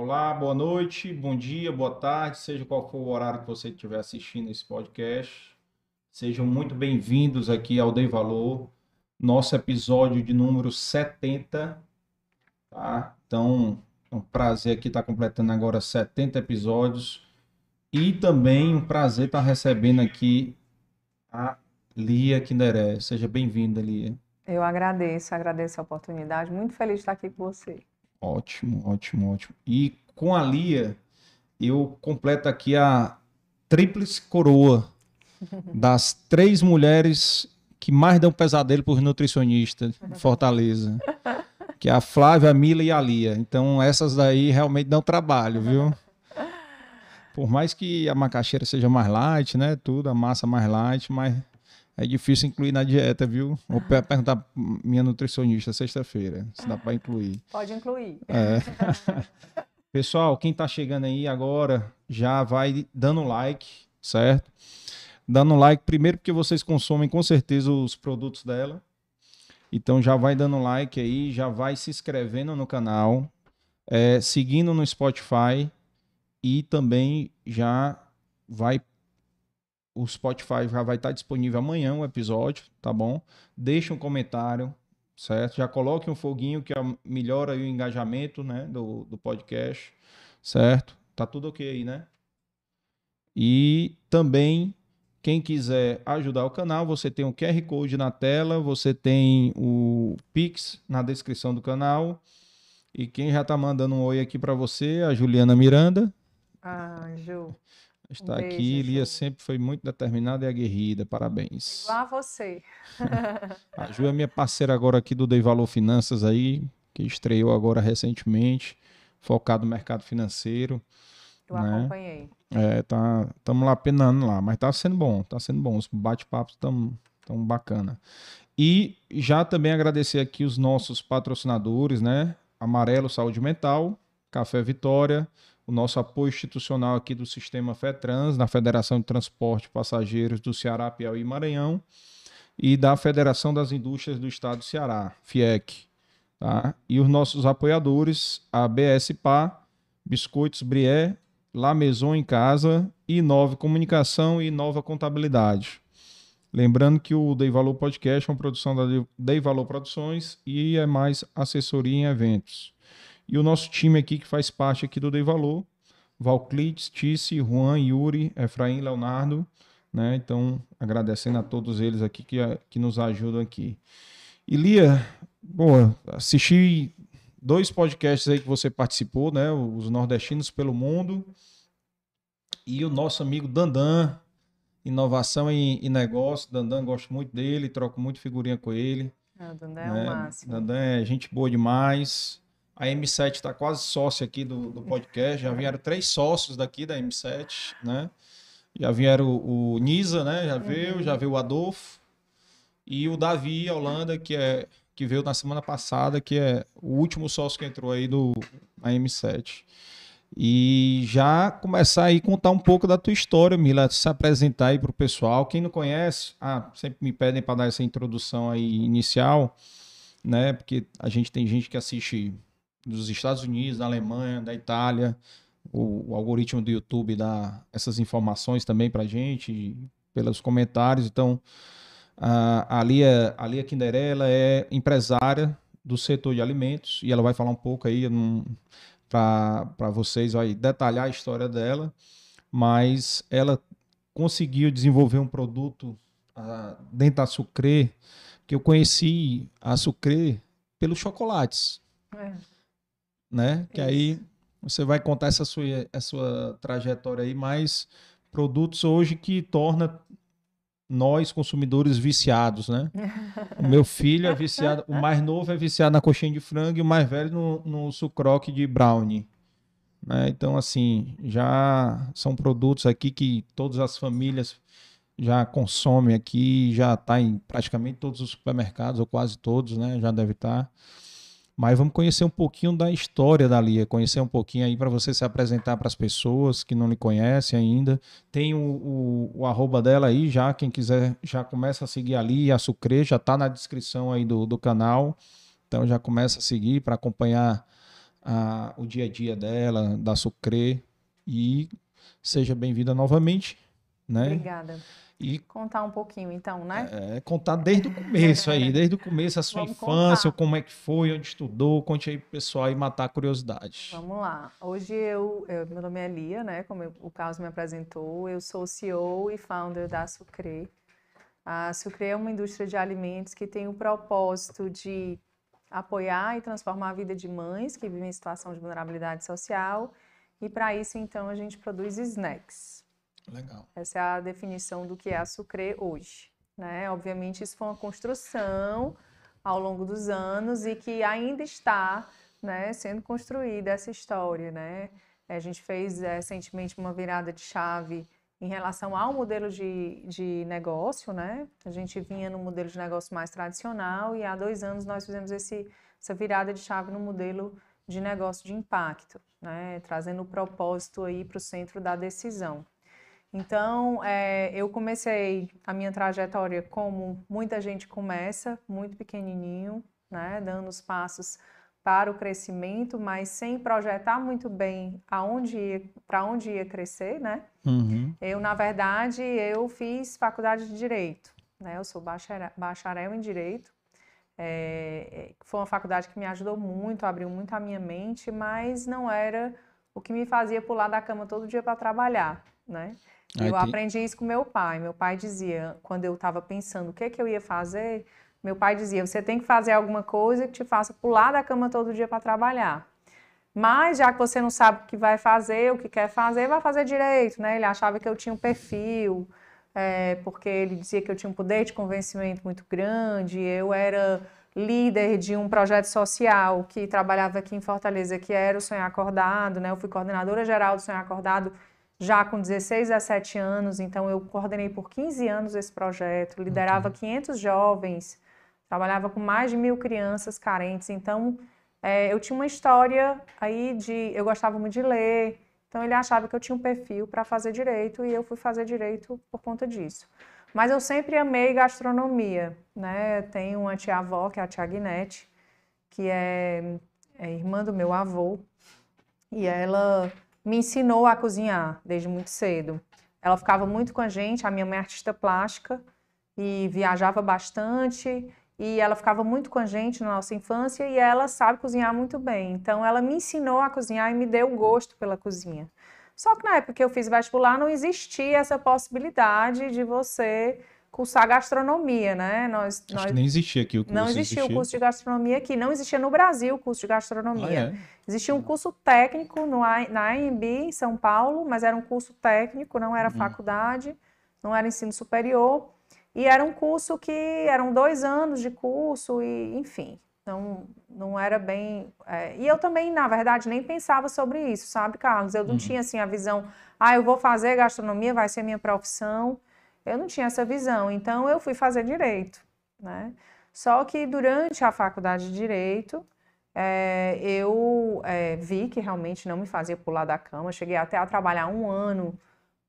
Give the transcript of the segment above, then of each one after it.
Olá, boa noite, bom dia, boa tarde, seja qual for o horário que você estiver assistindo esse podcast. Sejam muito bem-vindos aqui ao Dei Valor, nosso episódio de número 70. Tá? Então, é um prazer aqui estar completando agora 70 episódios. E também um prazer estar recebendo aqui a Lia Kinderé. Seja bem-vinda, Lia. Eu agradeço, agradeço a oportunidade. Muito feliz de estar aqui com você. Ótimo, ótimo, ótimo. E com a Lia, eu completo aqui a tríplice coroa das três mulheres que mais dão pesadelo por nutricionista de Fortaleza. Que é a Flávia, a Mila e a Lia. Então, essas daí realmente dão trabalho, viu? Por mais que a macaxeira seja mais light, né? Tudo, a massa mais light, mas é difícil incluir na dieta, viu? Vou perguntar pra minha nutricionista sexta-feira se dá para incluir. Pode incluir. É. Pessoal, quem está chegando aí agora já vai dando like, certo? Dando like primeiro porque vocês consomem com certeza os produtos dela. Então já vai dando like aí, já vai se inscrevendo no canal, é, seguindo no Spotify e também já vai o Spotify já vai estar disponível amanhã o episódio, tá bom? Deixa um comentário, certo? Já coloque um foguinho que melhora o engajamento, né, do, do podcast, certo? Tá tudo ok aí, né? E também quem quiser ajudar o canal, você tem o QR Code na tela, você tem o Pix na descrição do canal. E quem já tá mandando um oi aqui para você, a Juliana Miranda. Ah, Ju. Está um beijo, aqui, Lia sempre foi muito determinada e aguerrida. Parabéns. Igual a você. a Ju é minha parceira agora aqui do Dei Valor Finanças aí, que estreou agora recentemente, focado no mercado financeiro. Eu né? acompanhei. É, tá, estamos lá penando lá, mas tá sendo bom, tá sendo bom. Os bate-papos estão tão bacana. E já também agradecer aqui os nossos patrocinadores, né? Amarelo Saúde Mental, Café Vitória, o nosso apoio institucional aqui do Sistema FETRANS, na Federação de Transporte Passageiros do Ceará, Piauí e Maranhão, e da Federação das Indústrias do Estado do Ceará, FIEC. Tá? E os nossos apoiadores, a BSPA, Biscoitos Brié, La Maison em Casa, Inove Comunicação e Nova Contabilidade. Lembrando que o Dei Valor Podcast é uma produção da Dei Valor Produções e é mais assessoria em eventos. E o nosso time aqui, que faz parte aqui do Dei Valor, Valclides, Tice, Juan, Yuri, Efraim, Leonardo, né? Então, agradecendo a todos eles aqui que, que nos ajudam aqui. E Lia, boa, assisti dois podcasts aí que você participou, né? Os Nordestinos pelo Mundo e o nosso amigo Dandan, Inovação e, e Negócio. Dandan, gosto muito dele, troco muito figurinha com ele. Ah, Dandan é né? o máximo. Dandan é gente boa demais. A M7 está quase sócia aqui do, do podcast. Já vieram três sócios daqui da M7, né? Já vieram o, o Nisa, né? Já veio, uhum. já veio o Adolfo. E o Davi Holanda, que é que veio na semana passada, que é o último sócio que entrou aí do a M7. E já começar aí a contar um pouco da tua história, Mila, se apresentar aí para o pessoal. Quem não conhece, ah, sempre me pedem para dar essa introdução aí inicial, né? Porque a gente tem gente que assiste dos Estados Unidos, da Alemanha, da Itália. O, o algoritmo do YouTube dá essas informações também para gente, pelos comentários. Então, a, a Lia, a Lia Kinderella é empresária do setor de alimentos e ela vai falar um pouco aí para vocês, vai detalhar a história dela, mas ela conseguiu desenvolver um produto uh, dentro da Sucre, que eu conheci a Sucre pelos chocolates. É né? Que aí você vai contar essa sua, essa sua trajetória aí, mais produtos hoje que torna nós consumidores viciados, né? o meu filho é viciado, o mais novo é viciado na coxinha de frango e o mais velho no, no sucroque de brownie. Né? Então, assim, já são produtos aqui que todas as famílias já consomem aqui, já está em praticamente todos os supermercados, ou quase todos, né? Já deve estar. Tá. Mas vamos conhecer um pouquinho da história da Lia, conhecer um pouquinho aí para você se apresentar para as pessoas que não lhe conhecem ainda. Tem o, o, o, arroba dela aí já, quem quiser já começa a seguir ali, a Sucre, já está na descrição aí do, do canal. Então já começa a seguir para acompanhar a, o dia a dia dela, da Sucre. E seja bem-vinda novamente. Né? Obrigada. E contar um pouquinho, então, né? É, contar desde o começo aí, desde o começo a sua Vamos infância, contar. como é que foi, onde estudou, conte aí pro pessoal e matar a curiosidade. Vamos lá. Hoje eu, eu meu nome é Lia, né? Como eu, o Carlos me apresentou, eu sou CEO e founder da Sucre. A Sucre é uma indústria de alimentos que tem o propósito de apoiar e transformar a vida de mães que vivem em situação de vulnerabilidade social. E para isso, então, a gente produz snacks. Legal. Essa é a definição do que é a Sucre hoje. Né? Obviamente, isso foi uma construção ao longo dos anos e que ainda está né, sendo construída essa história. Né? A gente fez é, recentemente uma virada de chave em relação ao modelo de, de negócio, né? A gente vinha no modelo de negócio mais tradicional e há dois anos nós fizemos esse, essa virada de chave no modelo de negócio de impacto, né? Trazendo o propósito aí para o centro da decisão. Então, é, eu comecei a minha trajetória como muita gente começa, muito pequenininho, né, dando os passos para o crescimento, mas sem projetar muito bem aonde para onde ia crescer, né? Uhum. Eu, na verdade, eu fiz faculdade de Direito, né? Eu sou bacharel, bacharel em Direito. É, foi uma faculdade que me ajudou muito, abriu muito a minha mente, mas não era o que me fazia pular da cama todo dia para trabalhar, né? eu tem... aprendi isso com meu pai. Meu pai dizia, quando eu estava pensando o que, que eu ia fazer, meu pai dizia: você tem que fazer alguma coisa que te faça pular da cama todo dia para trabalhar. Mas já que você não sabe o que vai fazer, o que quer fazer, vai fazer direito, né? Ele achava que eu tinha um perfil, é, porque ele dizia que eu tinha um poder de convencimento muito grande. Eu era líder de um projeto social que trabalhava aqui em Fortaleza, que era o Sonhar Acordado, né? Eu fui coordenadora geral do Sonhar Acordado já com 16 a 7 anos, então eu coordenei por 15 anos esse projeto, liderava 500 jovens, trabalhava com mais de mil crianças carentes, então é, eu tinha uma história aí de, eu gostava muito de ler, então ele achava que eu tinha um perfil para fazer direito e eu fui fazer direito por conta disso. Mas eu sempre amei gastronomia, né? Tenho uma tia-avó, que é a tia Guinete, que é, é irmã do meu avô, e ela me ensinou a cozinhar desde muito cedo. Ela ficava muito com a gente, a minha mãe é artista plástica e viajava bastante e ela ficava muito com a gente na nossa infância e ela sabe cozinhar muito bem. Então ela me ensinou a cozinhar e me deu gosto pela cozinha. Só que na época que eu fiz vestibular não existia essa possibilidade de você cursar gastronomia, né? Nós, Acho nós... que nem existia aqui o curso. Não existia, existia, o curso de gastronomia aqui, não existia no Brasil o curso de gastronomia. Ah, é? Existia um curso técnico no, na AMB em São Paulo, mas era um curso técnico, não era uhum. faculdade, não era ensino superior. E era um curso que eram dois anos de curso, e enfim, não, não era bem. É... e eu também, na verdade, nem pensava sobre isso, sabe, Carlos? Eu não uhum. tinha assim a visão, ah, eu vou fazer gastronomia, vai ser minha profissão. Eu não tinha essa visão, então eu fui fazer direito, né? Só que durante a faculdade de direito, é, eu é, vi que realmente não me fazia pular da cama. Cheguei até a trabalhar um ano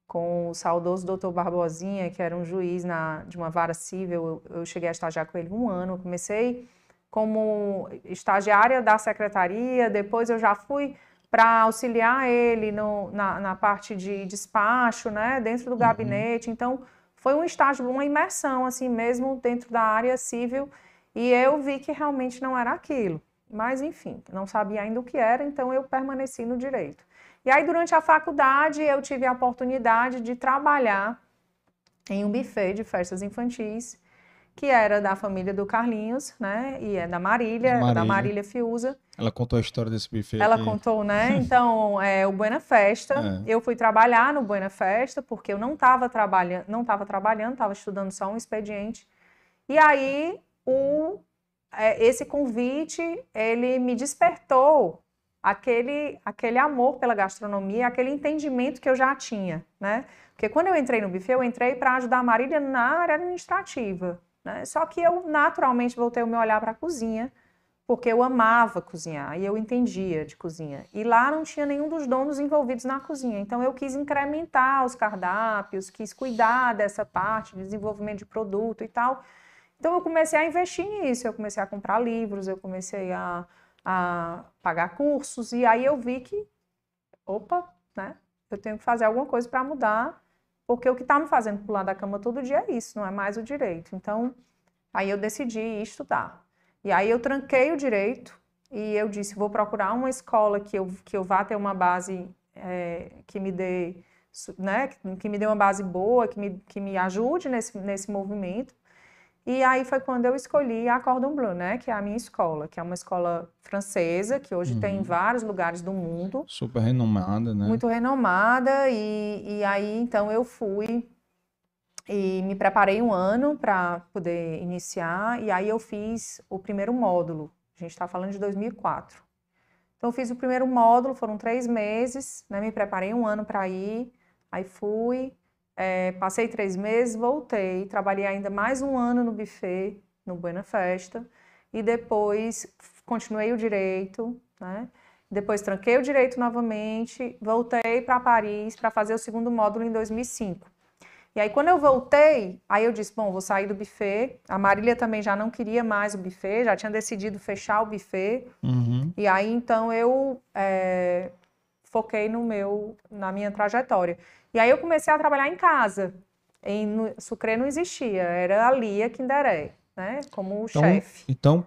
com o saudoso doutor Barbosinha, que era um juiz na, de uma vara civil. Eu, eu cheguei a estagiar com ele um ano. Eu comecei como estagiária da secretaria, depois eu já fui para auxiliar ele no, na, na, parte de despacho, né, dentro do uhum. gabinete. Então, foi um estágio, uma imersão, assim mesmo, dentro da área civil, e eu vi que realmente não era aquilo. Mas, enfim, não sabia ainda o que era, então eu permaneci no direito. E aí, durante a faculdade, eu tive a oportunidade de trabalhar em um buffet de festas infantis, que era da família do Carlinhos, né? E é da Marília, Marília. da Marília Fiuza. Ela contou a história desse buffet. Ela aqui. contou, né? Então, é o Buena Festa. É. Eu fui trabalhar no Buena Festa porque eu não estava trabalhando, não estava trabalhando, estava estudando só um expediente. E aí, o, é, esse convite, ele me despertou aquele, aquele amor pela gastronomia, aquele entendimento que eu já tinha, né? Porque quando eu entrei no buffet, eu entrei para ajudar a Marília na área administrativa. Né? Só que eu naturalmente voltei o meu olhar para a cozinha, porque eu amava cozinhar e eu entendia de cozinha. E lá não tinha nenhum dos donos envolvidos na cozinha. Então eu quis incrementar os cardápios, quis cuidar dessa parte de desenvolvimento de produto e tal. Então eu comecei a investir nisso, eu comecei a comprar livros, eu comecei a, a pagar cursos, e aí eu vi que, opa, né? Eu tenho que fazer alguma coisa para mudar, porque o que está me fazendo pular da cama todo dia é isso, não é mais o direito. Então, aí eu decidi estudar. E aí eu tranquei o direito e eu disse, vou procurar uma escola que eu, que eu vá ter uma base é, que me dê, né, que me dê uma base boa, que me, que me ajude nesse, nesse movimento. E aí foi quando eu escolhi a Cordon Bleu, né, que é a minha escola, que é uma escola francesa, que hoje uhum. tem em vários lugares do mundo. Super renomada, né? Muito renomada, e, e aí então eu fui e me preparei um ano para poder iniciar, e aí eu fiz o primeiro módulo, a gente está falando de 2004. Então eu fiz o primeiro módulo, foram três meses, né, me preparei um ano para ir, aí fui, é, passei três meses, voltei, trabalhei ainda mais um ano no buffet, no Buena Festa, e depois continuei o direito, né? Depois tranquei o direito novamente, voltei para Paris para fazer o segundo módulo em 2005. E aí, quando eu voltei, aí eu disse: bom, vou sair do buffet. A Marília também já não queria mais o buffet, já tinha decidido fechar o buffet. Uhum. E aí, então, eu é, foquei no meu, na minha trajetória. E aí eu comecei a trabalhar em casa. Em no, Sucre não existia, era a Lia Kinderé, né? Como então, chefe. Então,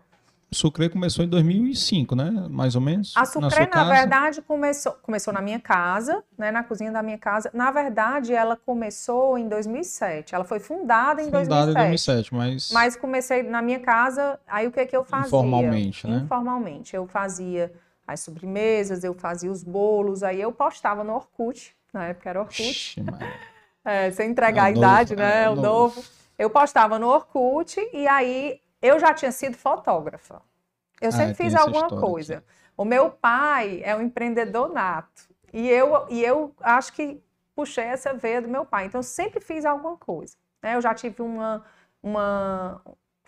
Sucre começou em 2005, né? Mais ou menos. A Sucre, na, na verdade, começou, começou na minha casa, né? Na cozinha da minha casa. Na verdade, ela começou em 2007. Ela foi fundada em fundada 2007. Fundada em 2007, mas... Mas comecei na minha casa, aí o que é que eu fazia? Informalmente, né? Informalmente. Eu fazia as sobremesas, eu fazia os bolos, aí eu postava no Orkut, na época era Orkut. Ixi, é, sem entregar é a novo, idade, né? É o novo. novo. Eu postava no Orkut e aí eu já tinha sido fotógrafa. Eu ah, sempre fiz alguma coisa. Aqui. O meu pai é um empreendedor nato. E eu, e eu acho que puxei essa veia do meu pai. Então, eu sempre fiz alguma coisa. Né? Eu já tive uma, uma,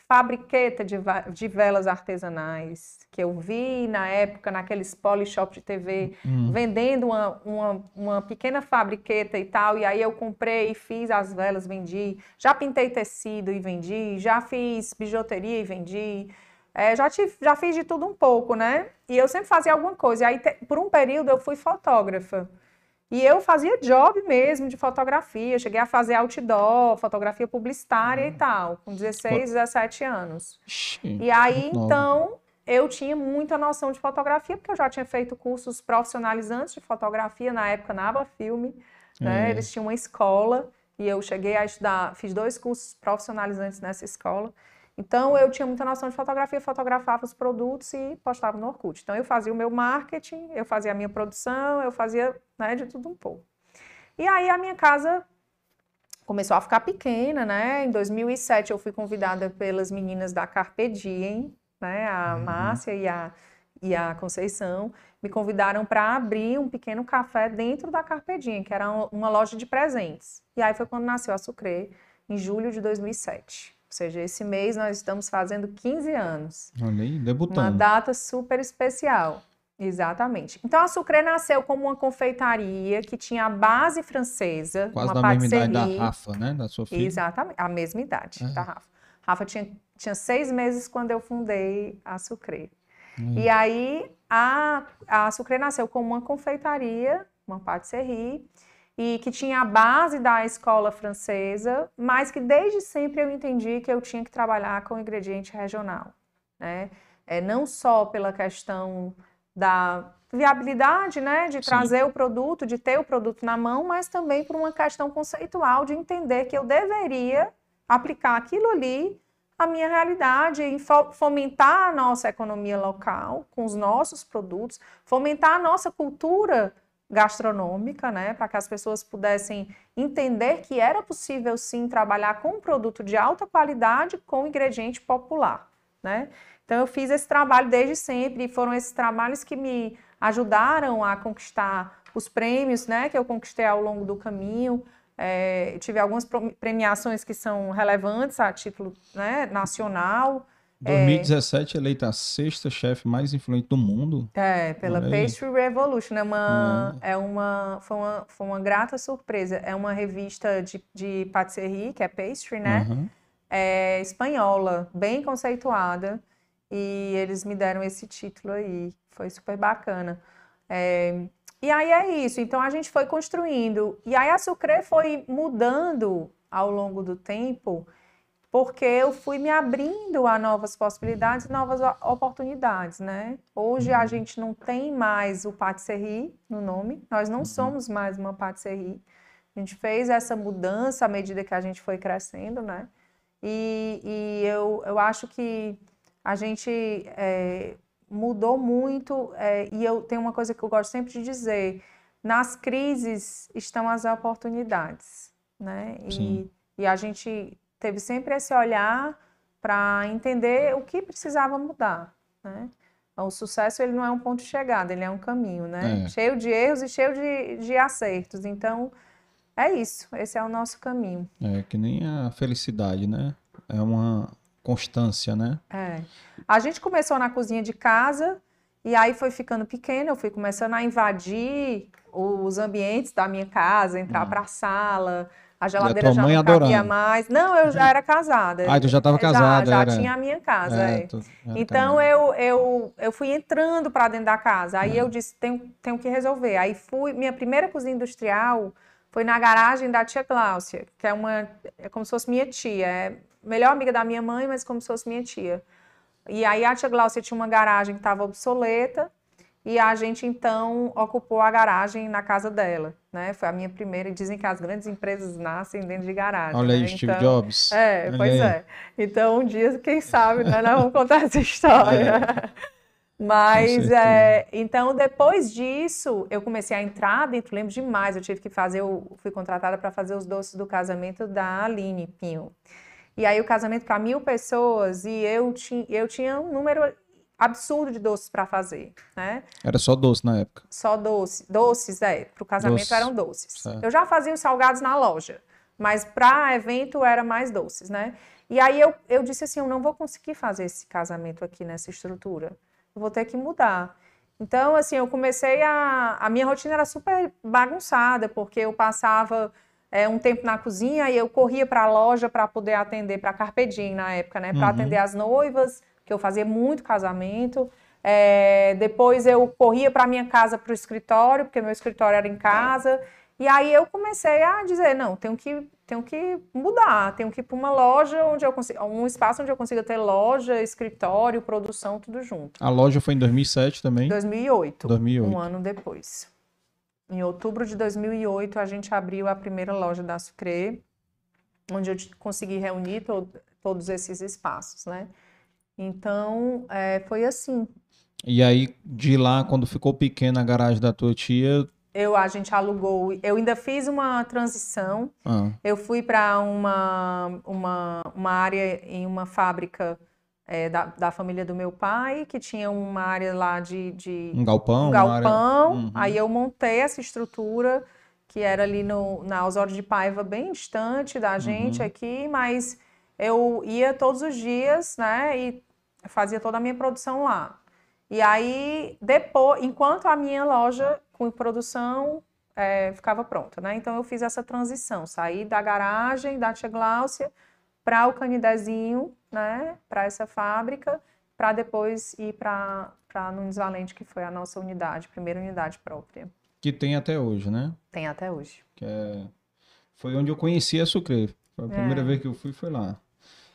fabriqueta de, de velas artesanais que eu vi na época naqueles polishop de TV hum. vendendo uma, uma, uma, pequena fabriqueta e tal. E aí eu comprei e fiz as velas vendi. Já pintei tecido e vendi. Já fiz bijuteria e vendi. É, já, tive, já fiz de tudo um pouco né? E eu sempre fazia alguma coisa. E aí te, por um período eu fui fotógrafa e eu fazia job mesmo de fotografia, cheguei a fazer outdoor, fotografia publicitária e hum. tal, com 16, 17 anos. e aí, então, eu tinha muita noção de fotografia, porque eu já tinha feito cursos profissionalizantes de fotografia na época na Aba Filme, né? É. Eles tinham uma escola e eu cheguei a estudar, fiz dois cursos profissionalizantes nessa escola. Então, eu tinha muita noção de fotografia, fotografava os produtos e postava no Orkut. Então, eu fazia o meu marketing, eu fazia a minha produção, eu fazia né, de tudo um pouco. E aí, a minha casa começou a ficar pequena, né? Em 2007, eu fui convidada pelas meninas da Carpe Diem, né? A uhum. Márcia e a, e a Conceição, me convidaram para abrir um pequeno café dentro da Carpe Diem, que era uma loja de presentes. E aí foi quando nasceu a Sucre, em julho de 2007. Ou seja, esse mês nós estamos fazendo 15 anos. Olha aí, debutando. Uma data super especial. Exatamente. Então a Sucre nasceu como uma confeitaria que tinha a base francesa, Quase uma da mesma idade da Rafa, né? Da sua filha. Exatamente, a mesma idade é. da Rafa. Rafa tinha, tinha seis meses quando eu fundei a Sucre. Hum. E aí a, a Sucre nasceu como uma confeitaria, uma patisserie, e que tinha a base da escola francesa, mas que desde sempre eu entendi que eu tinha que trabalhar com ingrediente regional, né? É, não só pela questão da viabilidade, né, de Sim. trazer o produto, de ter o produto na mão, mas também por uma questão conceitual de entender que eu deveria aplicar aquilo ali à minha realidade e fomentar a nossa economia local com os nossos produtos, fomentar a nossa cultura gastronômica, né, para que as pessoas pudessem entender que era possível sim trabalhar com um produto de alta qualidade com ingrediente popular, né? Então eu fiz esse trabalho desde sempre e foram esses trabalhos que me ajudaram a conquistar os prêmios, né, que eu conquistei ao longo do caminho. É, tive algumas premiações que são relevantes a título né, nacional. 2017 é, eleita a sexta chefe mais influente do mundo. É, pela Pastry Revolution. É uma, é. é uma, foi uma, foi uma grata surpresa. É uma revista de, de patisserie, que é pastry, né? Uhum. É espanhola, bem conceituada. e eles me deram esse título aí. Foi super bacana. É, e aí é isso. Então a gente foi construindo. E aí a Sucre foi mudando ao longo do tempo, porque eu fui me abrindo a novas possibilidades, novas oportunidades, né? Hoje a gente não tem mais o patisserie no nome. Nós não somos mais uma patisserie. A gente fez essa mudança à medida que a gente foi crescendo, né? E, e eu, eu acho que a gente é, mudou muito, é, e eu tenho uma coisa que eu gosto sempre de dizer: nas crises estão as oportunidades, né? E, e, a gente teve sempre esse olhar para entender o que precisava mudar, né? O sucesso ele não é um ponto de chegada, ele é um caminho, né? É. Cheio de erros e cheio de, de acertos. Então, é isso. Esse é o nosso caminho. É que nem a felicidade, né? É uma constância, né? É. A gente começou na cozinha de casa e aí foi ficando pequena, eu fui começando a invadir os ambientes da minha casa, entrar hum. para a sala, a geladeira já não cabia mais. Não, eu já era casada. Ah, tu já estava casada. Já, já era... tinha a minha casa. É, é. Então eu, eu, eu fui entrando para dentro da casa. Aí é. eu disse, tenho, tenho que resolver. Aí fui, minha primeira cozinha industrial foi na garagem da tia Cláudia, que é uma, é como se fosse minha tia. É melhor amiga da minha mãe, mas como se fosse minha tia. E aí a tia Glaucia tinha uma garagem que estava obsoleta e a gente então ocupou a garagem na casa dela, né? Foi a minha primeira. E dizem que as grandes empresas nascem dentro de garagem. Olha né? aí, Steve então, Jobs. É, Olha pois aí. é. Então um dia, quem sabe, né, nós vamos contar essa história. É. Mas, é, então, depois disso, eu comecei a entrar dentro, lembro demais, eu tive que fazer, eu fui contratada para fazer os doces do casamento da Aline Pinho. E aí o casamento para mil pessoas e eu, ti, eu tinha um número absurdo de doces para fazer, né? Era só doce na época? Só doce, doces, é. Para o casamento eram doces. Certo. Eu já fazia os salgados na loja, mas para evento era mais doces, né? E aí eu, eu disse assim, eu não vou conseguir fazer esse casamento aqui nessa estrutura. Eu vou ter que mudar. Então, assim, eu comecei a... A minha rotina era super bagunçada, porque eu passava é, um tempo na cozinha e eu corria para a loja para poder atender para Carpedim na época, né? Para uhum. atender as noivas, que eu fazia muito casamento. É, depois eu corria para minha casa para o escritório, porque meu escritório era em casa. E aí eu comecei a dizer, não, tenho que, tenho que mudar, tenho que ir para uma loja onde eu consigo, um espaço onde eu consiga ter loja, escritório, produção, tudo junto. A loja foi em 2007 também? 2008. 2008. Um ano depois. Em outubro de 2008, a gente abriu a primeira loja da Sucre, onde eu consegui reunir to todos esses espaços, né? Então, é, foi assim. E aí, de lá, quando ficou pequena a garagem da tua tia... Eu, a gente alugou, eu ainda fiz uma transição. Ah. Eu fui para uma, uma, uma área em uma fábrica é, da, da, família do meu pai, que tinha uma área lá de. de um galpão? Um galpão. Uhum. Aí eu montei essa estrutura, que era ali no, na Osório de Paiva, bem distante da gente uhum. aqui, mas eu ia todos os dias, né, e fazia toda a minha produção lá. E aí, depois, enquanto a minha loja com produção é, ficava pronta, né? Então eu fiz essa transição, saí da garagem da Tia Gláucia para o Canidezinho, né, para essa fábrica, para depois ir para Nunes Valente, que foi a nossa unidade, primeira unidade própria. Que tem até hoje, né? Tem até hoje. Que é... Foi onde eu conheci a Sucre. Foi a primeira é. vez que eu fui, foi lá.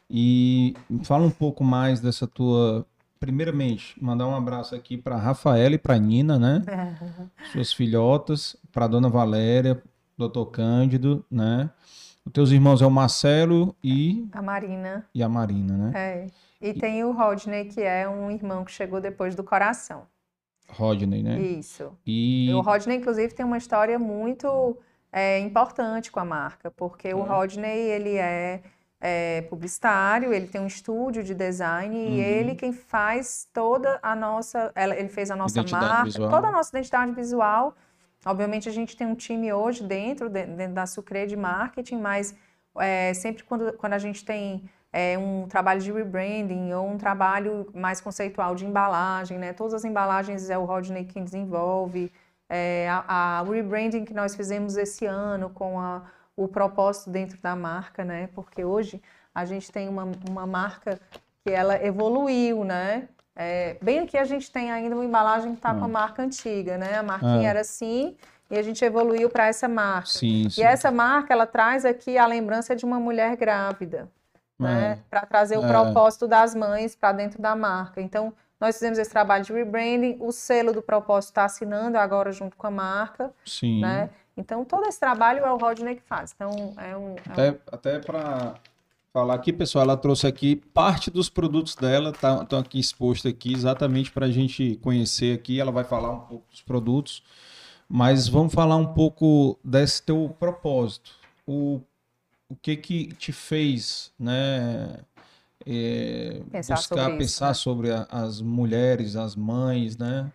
E fala um pouco mais dessa tua. Primeiramente, mandar um abraço aqui para Rafaela e para Nina, né? Suas filhotas, para Dona Valéria, Doutor Cândido, né? Os teus irmãos é o Marcelo e. A Marina. E a Marina, né? É. E, e tem o Rodney, que é um irmão que chegou depois do coração. Rodney, né? Isso. E o Rodney, inclusive, tem uma história muito é, importante com a marca, porque é. o Rodney, ele é, é, publicitário, ele tem um estúdio de design uhum. e ele quem faz toda a nossa, ele fez a nossa identidade marca, visual. toda a nossa identidade visual Obviamente, a gente tem um time hoje dentro, dentro da Sucre de marketing, mas é, sempre quando, quando a gente tem é, um trabalho de rebranding ou um trabalho mais conceitual de embalagem, né? Todas as embalagens é o Rodney quem desenvolve. É, a, a rebranding que nós fizemos esse ano com a, o propósito dentro da marca, né? Porque hoje a gente tem uma, uma marca que que ela evoluiu, né? É, bem aqui a gente tem ainda uma embalagem que está com a hum. marca antiga, né? A marquinha ah. era assim e a gente evoluiu para essa marca. Sim, sim. E essa marca, ela traz aqui a lembrança de uma mulher grávida, é. né? Para trazer o é. propósito das mães para dentro da marca. Então, nós fizemos esse trabalho de rebranding, o selo do propósito está assinando agora junto com a marca. Sim. Né? Então, todo esse trabalho é o Rodney que faz. Então, é um. É até, um... até para falar aqui, pessoal, ela trouxe aqui parte dos produtos dela, estão tá, aqui expostos aqui, exatamente para a gente conhecer aqui. Ela vai falar um pouco dos produtos, mas vamos falar um pouco desse teu propósito. O, o que que te fez, né? É, pensar buscar sobre pensar isso, né? sobre a, as mulheres, as mães, né?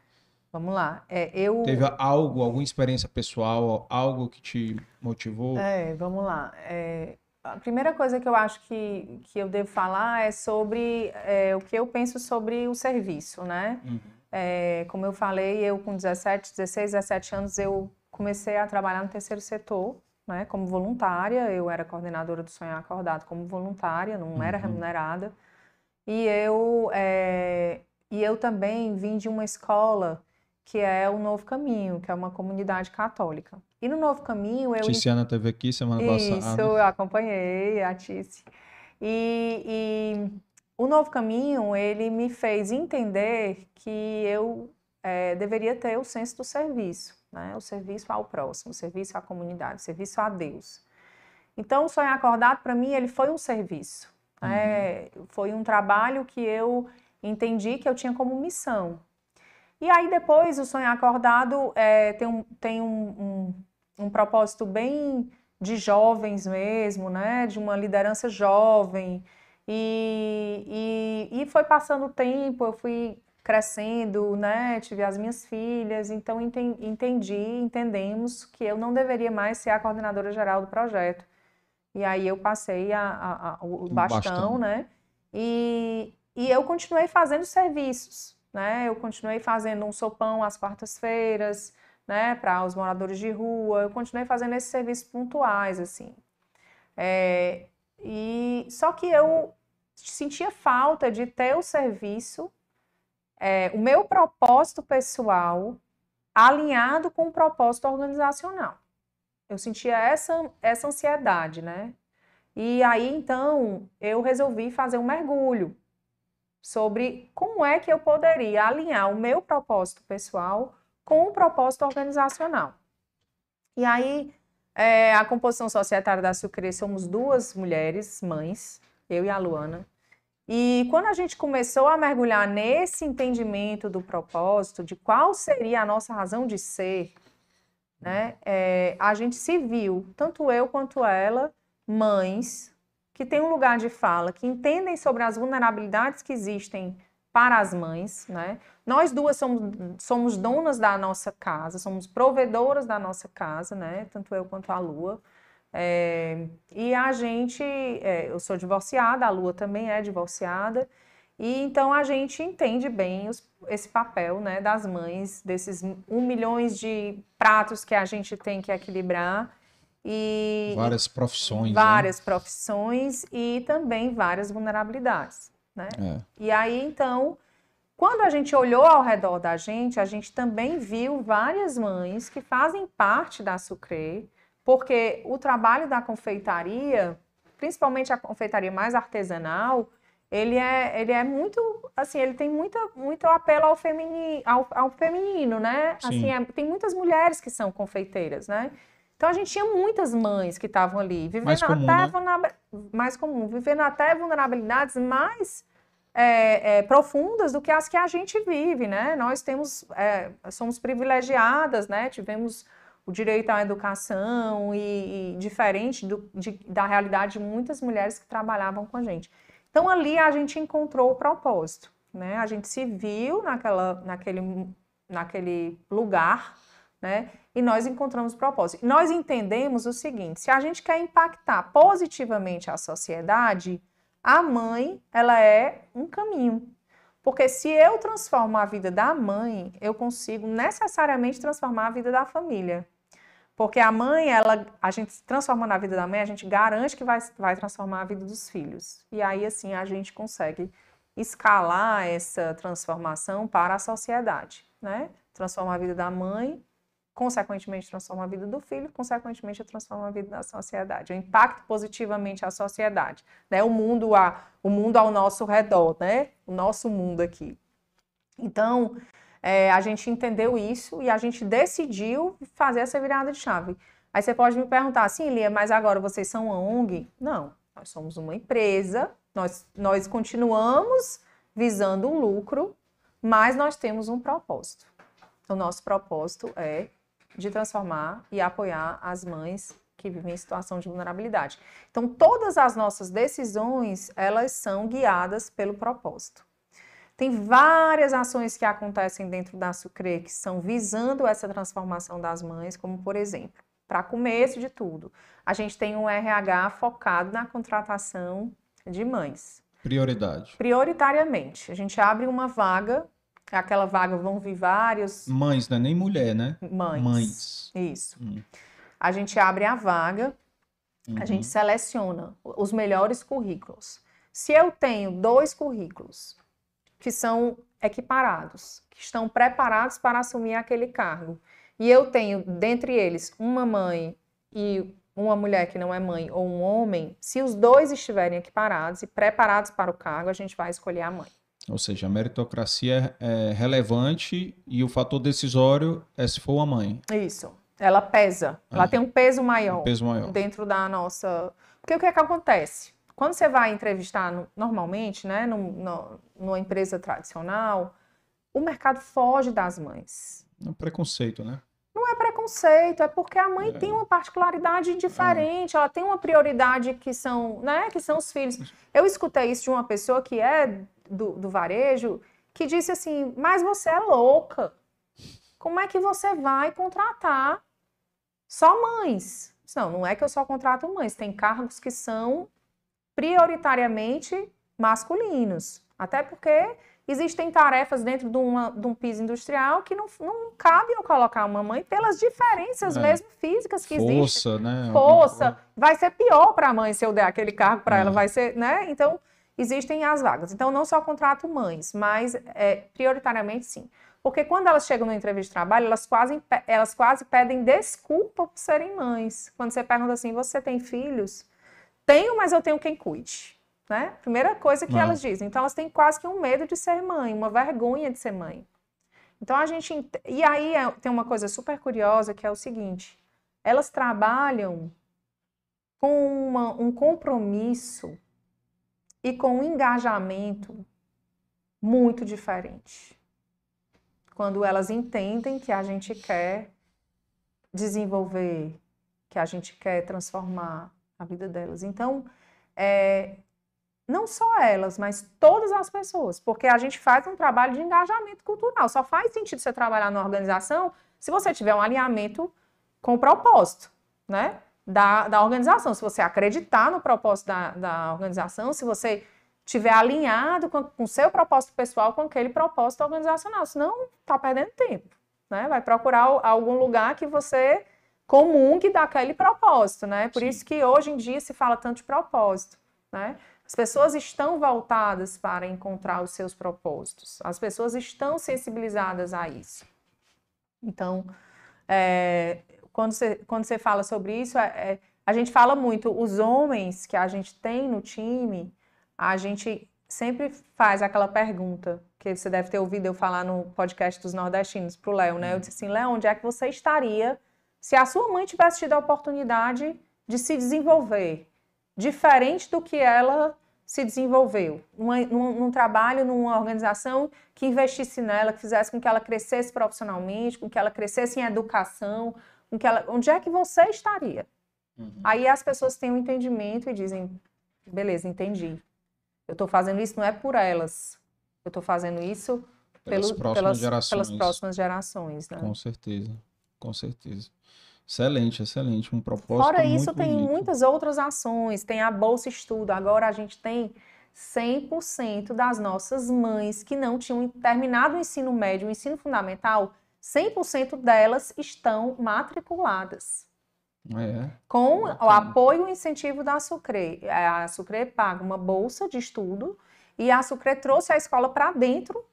Vamos lá. É, eu... Teve algo, alguma experiência pessoal, algo que te motivou? É, vamos lá. É, a primeira coisa que eu acho que, que eu devo falar é sobre é, o que eu penso sobre o serviço, né? Uhum. É, como eu falei, eu com 17, 16, 17 anos, eu comecei a trabalhar no terceiro setor, né, como voluntária. Eu era coordenadora do Sonhar Acordado como voluntária, não uhum. era remunerada. E eu, é, e eu também vim de uma escola que é o Novo Caminho, que é uma comunidade católica. E no Novo Caminho eu... Tiziana teve aqui semana Isso, passada. Isso, eu acompanhei a Tice. E, e, o Novo Caminho, ele me fez entender que eu é, deveria ter o senso do serviço, né? o serviço ao próximo, o serviço à comunidade, o serviço a Deus. Então, o Sonho Acordado, para mim, ele foi um serviço. Uhum. Foi um trabalho que eu entendi que eu tinha como missão. E aí depois o sonhar acordado é, tem, um, tem um, um, um, propósito bem de jovens mesmo, né? De uma liderança jovem. E, e, e foi passando o tempo, eu fui crescendo, né? Tive as minhas filhas, então entendi, entendemos que eu não deveria mais ser a coordenadora geral do projeto. E aí eu passei a, a, a, o bastão, bastão, né? E, e eu continuei fazendo serviços né? Eu continuei fazendo um sopão às quartas-feiras, né, para os moradores de rua. Eu continuei fazendo esses serviços pontuais, assim. É, e só que eu sentia falta de ter o serviço, é, o meu propósito pessoal alinhado com o propósito organizacional. Eu sentia essa, essa ansiedade, né? E aí, então, eu resolvi fazer um mergulho sobre como é que eu poderia alinhar o meu propósito pessoal com o propósito organizacional. E aí, é, a composição societária da Sucre somos duas mulheres, mães, eu e a Luana. E quando a gente começou a mergulhar nesse entendimento do propósito, de qual seria a nossa razão de ser, né, é, a gente se viu, tanto eu quanto ela, mães, que têm um lugar de fala, que entendem sobre as vulnerabilidades que existem para as mães, né? Nós duas somos, somos donas da nossa casa, somos provedoras da nossa casa, né? Tanto eu quanto a Lua. É, e a gente, é, eu sou divorciada, a Lua também é divorciada, e então a gente entende bem os, esse papel né, das mães, desses um milhões de pratos que a gente tem que equilibrar e várias profissões. Né? Várias né? profissões e também várias vulnerabilidades. Né? É. E aí, então, quando a gente olhou ao redor da gente, a gente também viu várias mães que fazem parte da Sucre, porque o trabalho da confeitaria, principalmente a confeitaria mais artesanal, ele é, ele é muito, assim, ele tem muita, muito apelo ao, femini, ao, ao feminino, né? Sim. Assim, é, tem muitas mulheres que são confeiteiras, né? Então a gente tinha muitas mães que estavam ali, vivendo mais comum, até né? mais comum, vivendo até vulnerabilidades mais é, é, profundas do que as que a gente vive, né? Nós temos, é, somos privilegiadas, né? Tivemos o direito à educação e, e diferente do, de, da realidade de muitas mulheres que trabalhavam com a gente. Então ali a gente encontrou o propósito, né? A gente se viu naquela, naquele, naquele lugar né? E nós encontramos propósito. Nós entendemos o seguinte: se a gente quer impactar positivamente a sociedade, a mãe ela é um caminho. Porque se eu transformo a vida da mãe, eu consigo necessariamente transformar a vida da família. Porque a mãe, ela, a gente transformando a vida da mãe, a gente garante que vai, vai transformar a vida dos filhos. E aí, assim, a gente consegue escalar essa transformação para a sociedade, né? Transformar a vida da mãe, consequentemente transforma a vida do filho, consequentemente transforma a vida da sociedade. O impacto positivamente a sociedade, né? O mundo a, o mundo ao nosso redor, né? O nosso mundo aqui. Então, é, a gente entendeu isso e a gente decidiu fazer essa virada de chave. Aí você pode me perguntar, sim, Lia, mas agora vocês são uma ONG? Não, nós somos uma empresa, nós, nós continuamos visando o lucro, mas nós temos um propósito. O nosso propósito é de transformar e apoiar as mães que vivem em situação de vulnerabilidade. Então, todas as nossas decisões, elas são guiadas pelo propósito. Tem várias ações que acontecem dentro da Sucre que são visando essa transformação das mães, como por exemplo, para começo de tudo, a gente tem um RH focado na contratação de mães. Prioridade. Prioritariamente. A gente abre uma vaga, aquela vaga vão vir vários. Mães, não é nem mulher, né? Mães. Mães. Isso. Hum. A gente abre a vaga, uhum. a gente seleciona os melhores currículos. Se eu tenho dois currículos que são equiparados, que estão preparados para assumir aquele cargo, e eu tenho dentre eles uma mãe e uma mulher que não é mãe ou um homem, se os dois estiverem equiparados e preparados para o cargo, a gente vai escolher a mãe. Ou seja, a meritocracia é relevante e o fator decisório é se for a mãe. Isso. Ela pesa. É. Ela tem um peso maior. Um peso maior. Dentro da nossa. Porque o que é que acontece? Quando você vai entrevistar normalmente, né, no, no, numa empresa tradicional, o mercado foge das mães. É um preconceito, né? Não é preconceito, é porque a mãe é. tem uma particularidade diferente, é. ela tem uma prioridade que são, né, que são os filhos. Eu escutei isso de uma pessoa que é do, do varejo, que disse assim, mas você é louca. Como é que você vai contratar só mães? Não, não é que eu só contrato mães, tem cargos que são prioritariamente masculinos. Até porque existem tarefas dentro de, uma, de um piso industrial que não, não cabe eu colocar uma mãe pelas diferenças é. mesmo físicas que Força, existem. Força, né? Força. Vai ser pior para a mãe se eu der aquele cargo para é. ela, vai ser, né? Então, existem as vagas. Então, não só contrato mães, mas é, prioritariamente sim. Porque quando elas chegam no entrevista de trabalho, elas quase, elas quase pedem desculpa por serem mães. Quando você pergunta assim, você tem filhos? Tenho, mas eu tenho quem cuide. Né? Primeira coisa que elas dizem. Então, elas têm quase que um medo de ser mãe, uma vergonha de ser mãe. Então, a gente. E aí é, tem uma coisa super curiosa que é o seguinte: elas trabalham com uma, um compromisso e com um engajamento muito diferente. Quando elas entendem que a gente quer desenvolver, que a gente quer transformar a vida delas. Então, é, não só elas, mas todas as pessoas, porque a gente faz um trabalho de engajamento cultural. Só faz sentido você trabalhar numa organização se você tiver um alinhamento com o propósito, né? Da, da organização. Se você acreditar no propósito da, da organização, se você tiver alinhado com o seu propósito pessoal com aquele propósito organizacional. Senão, está perdendo tempo. Né? Vai procurar algum lugar que você comungue daquele propósito. Né? Por Sim. isso que hoje em dia se fala tanto de propósito. Né? As pessoas estão voltadas para encontrar os seus propósitos. As pessoas estão sensibilizadas a isso. Então, é, quando, você, quando você fala sobre isso, é, é, a gente fala muito, os homens que a gente tem no time, a gente sempre faz aquela pergunta que você deve ter ouvido eu falar no podcast dos nordestinos para o Léo, né? Eu disse assim, Léo, onde é que você estaria se a sua mãe tivesse tido a oportunidade de se desenvolver, diferente do que ela se desenvolveu, num, num, trabalho, numa organização que investisse nela, que fizesse com que ela crescesse profissionalmente, com que ela crescesse em educação, ela, onde é que você estaria? Uhum. Aí as pessoas têm um entendimento e dizem, beleza, entendi. Eu estou fazendo isso não é por elas, eu estou fazendo isso pelas, pelo, próximas, pelas, gerações. pelas próximas gerações. Né? Com certeza, com certeza. Excelente, excelente. Um propósito Fora isso, tem bonito. muitas outras ações. Tem a Bolsa Estudo. Agora a gente tem 100% das nossas mães que não tinham terminado o ensino médio, o ensino fundamental, 100% delas estão matriculadas. É. Com o apoio e incentivo da Sucre. A Sucre paga uma bolsa de estudo E a Sucre trouxe a escola para dentro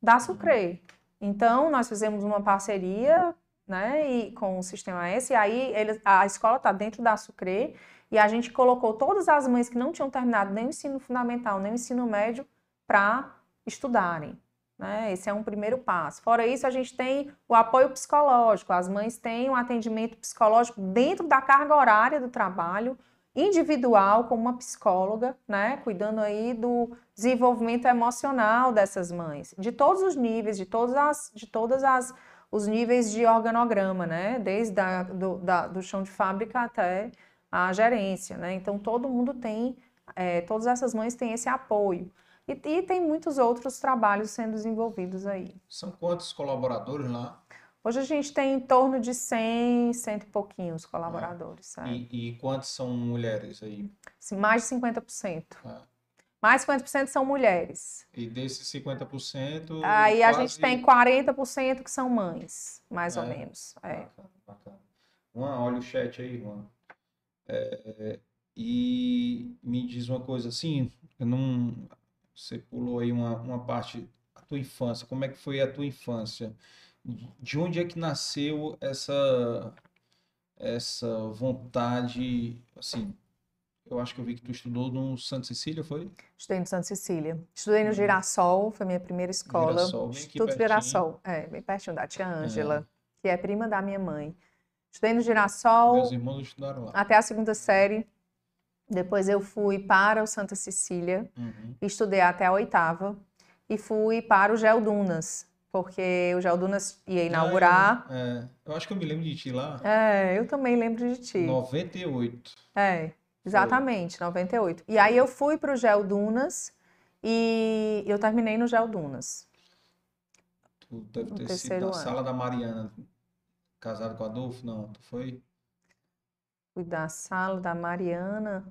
da Sucre. Então, nós fizemos uma parceria né, e, com o Sistema S, e aí ele, a escola está dentro da Sucre, e a gente colocou todas as mães que não tinham terminado nem o ensino fundamental, nem o ensino médio, para estudarem. Né? Esse é um primeiro passo. Fora isso, a gente tem o apoio psicológico. As mães têm um atendimento psicológico dentro da carga horária do trabalho, individual, com uma psicóloga, né? Cuidando aí do desenvolvimento emocional dessas mães, de todos os níveis, de todas as, de todas as os níveis de organograma, né? Desde do, da, do chão de fábrica até a gerência, né? Então todo mundo tem, é, todas essas mães têm esse apoio. E, e, tem muitos outros trabalhos sendo desenvolvidos aí. São quantos colaboradores lá? Hoje a gente tem em torno de 100, cento e pouquinhos colaboradores. Ah. É. E, e, quantos são mulheres aí? Mais de 50%. Ah. Mais de 50% são mulheres. E desses 50%. Aí quase... a gente tem 40% que são mães, mais é. ou menos. É. Bacana, bacana. Juan, olha o chat aí, Juan. É, e me diz uma coisa assim, eu não você pulou aí uma, uma parte, a tua infância, como é que foi a tua infância? De onde é que nasceu essa, essa vontade, assim, eu acho que eu vi que tu estudou no Santa Cecília, foi? Estudei no Santa Cecília. Estudei no uhum. Girassol, foi minha primeira escola. Girassol, bem Instituto Girassol, é, bem pertinho da tia Ângela, é. que é prima da minha mãe. Estudei no Girassol. Meus irmãos estudaram lá. Até a segunda série. Depois eu fui para o Santa Cecília, uhum. estudei até a oitava e fui para o Geodunas, porque o Geodunas ia inaugurar. Ah, é, eu acho que eu me lembro de ti lá. É, eu também lembro de ti. 98. É, exatamente, Foi. 98. E aí eu fui para o Geodunas e eu terminei no Geodunas. Tu deve ter sido na sala da Mariana, casado com Adolfo? Não, tu foi? Fui da sala da Mariana.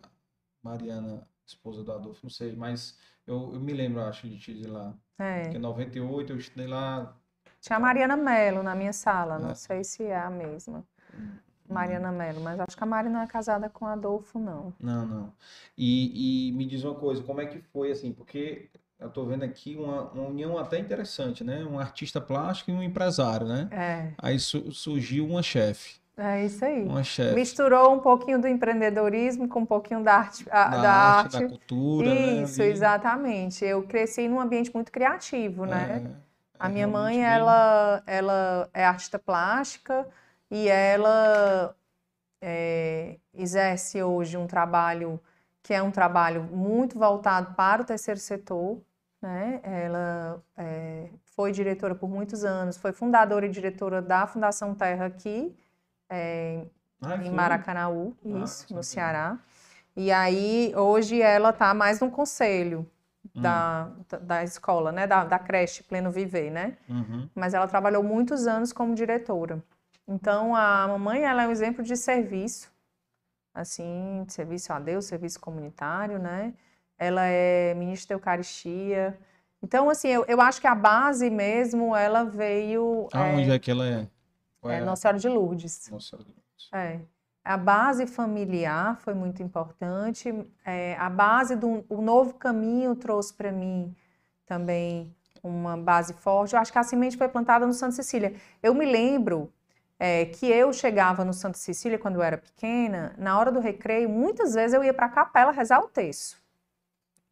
Mariana, esposa do Adolfo, não sei, mas eu, eu me lembro, acho, de te de lá. É. Porque em 98 eu estudei lá. Tinha a Mariana Melo na minha sala, é. não sei se é a mesma. Hum. Mariana Melo, mas acho que a Mari não é casada com Adolfo, não. Não, não. E, e me diz uma coisa, como é que foi, assim, porque eu tô vendo aqui uma, uma, união até interessante, né? Um artista plástico e um empresário, né? É. Aí su surgiu uma chefe. É isso aí. Uma chefe. Misturou um pouquinho do empreendedorismo com um pouquinho da arte. A, da, da, arte, arte, da cultura. Né, isso, né? exatamente. Eu cresci num ambiente muito criativo, né? É, a minha mãe, bem... ela, ela é artista plástica e ela é, exerce hoje um trabalho que é um trabalho muito voltado para o terceiro setor, né? Ela é, foi diretora por muitos anos, foi fundadora e diretora da Fundação Terra aqui, é, em Maracanaú, ah, isso, ah, no Ceará. E aí, hoje, ela está mais no conselho hum. da, da escola, né? Da, da creche Pleno Viver, né? Uhum. Mas ela trabalhou muitos anos como diretora. Então, a mamãe, ela é um exemplo de serviço, assim, de serviço a Deus, serviço comunitário, né? Ela é ministra da Eucaristia. Então, assim, eu, eu acho que a base mesmo, ela veio... Aonde é, é que ela é? É, Nossa Senhora de Lourdes. Nossa Senhora de Lourdes. É. A base familiar foi muito importante. É, a base do o novo caminho trouxe para mim também uma base forte. Eu acho que a semente foi plantada no Santa Cecília. Eu me lembro é, que eu chegava no Santa Cecília quando eu era pequena, na hora do recreio, muitas vezes eu ia para a capela rezar o terço.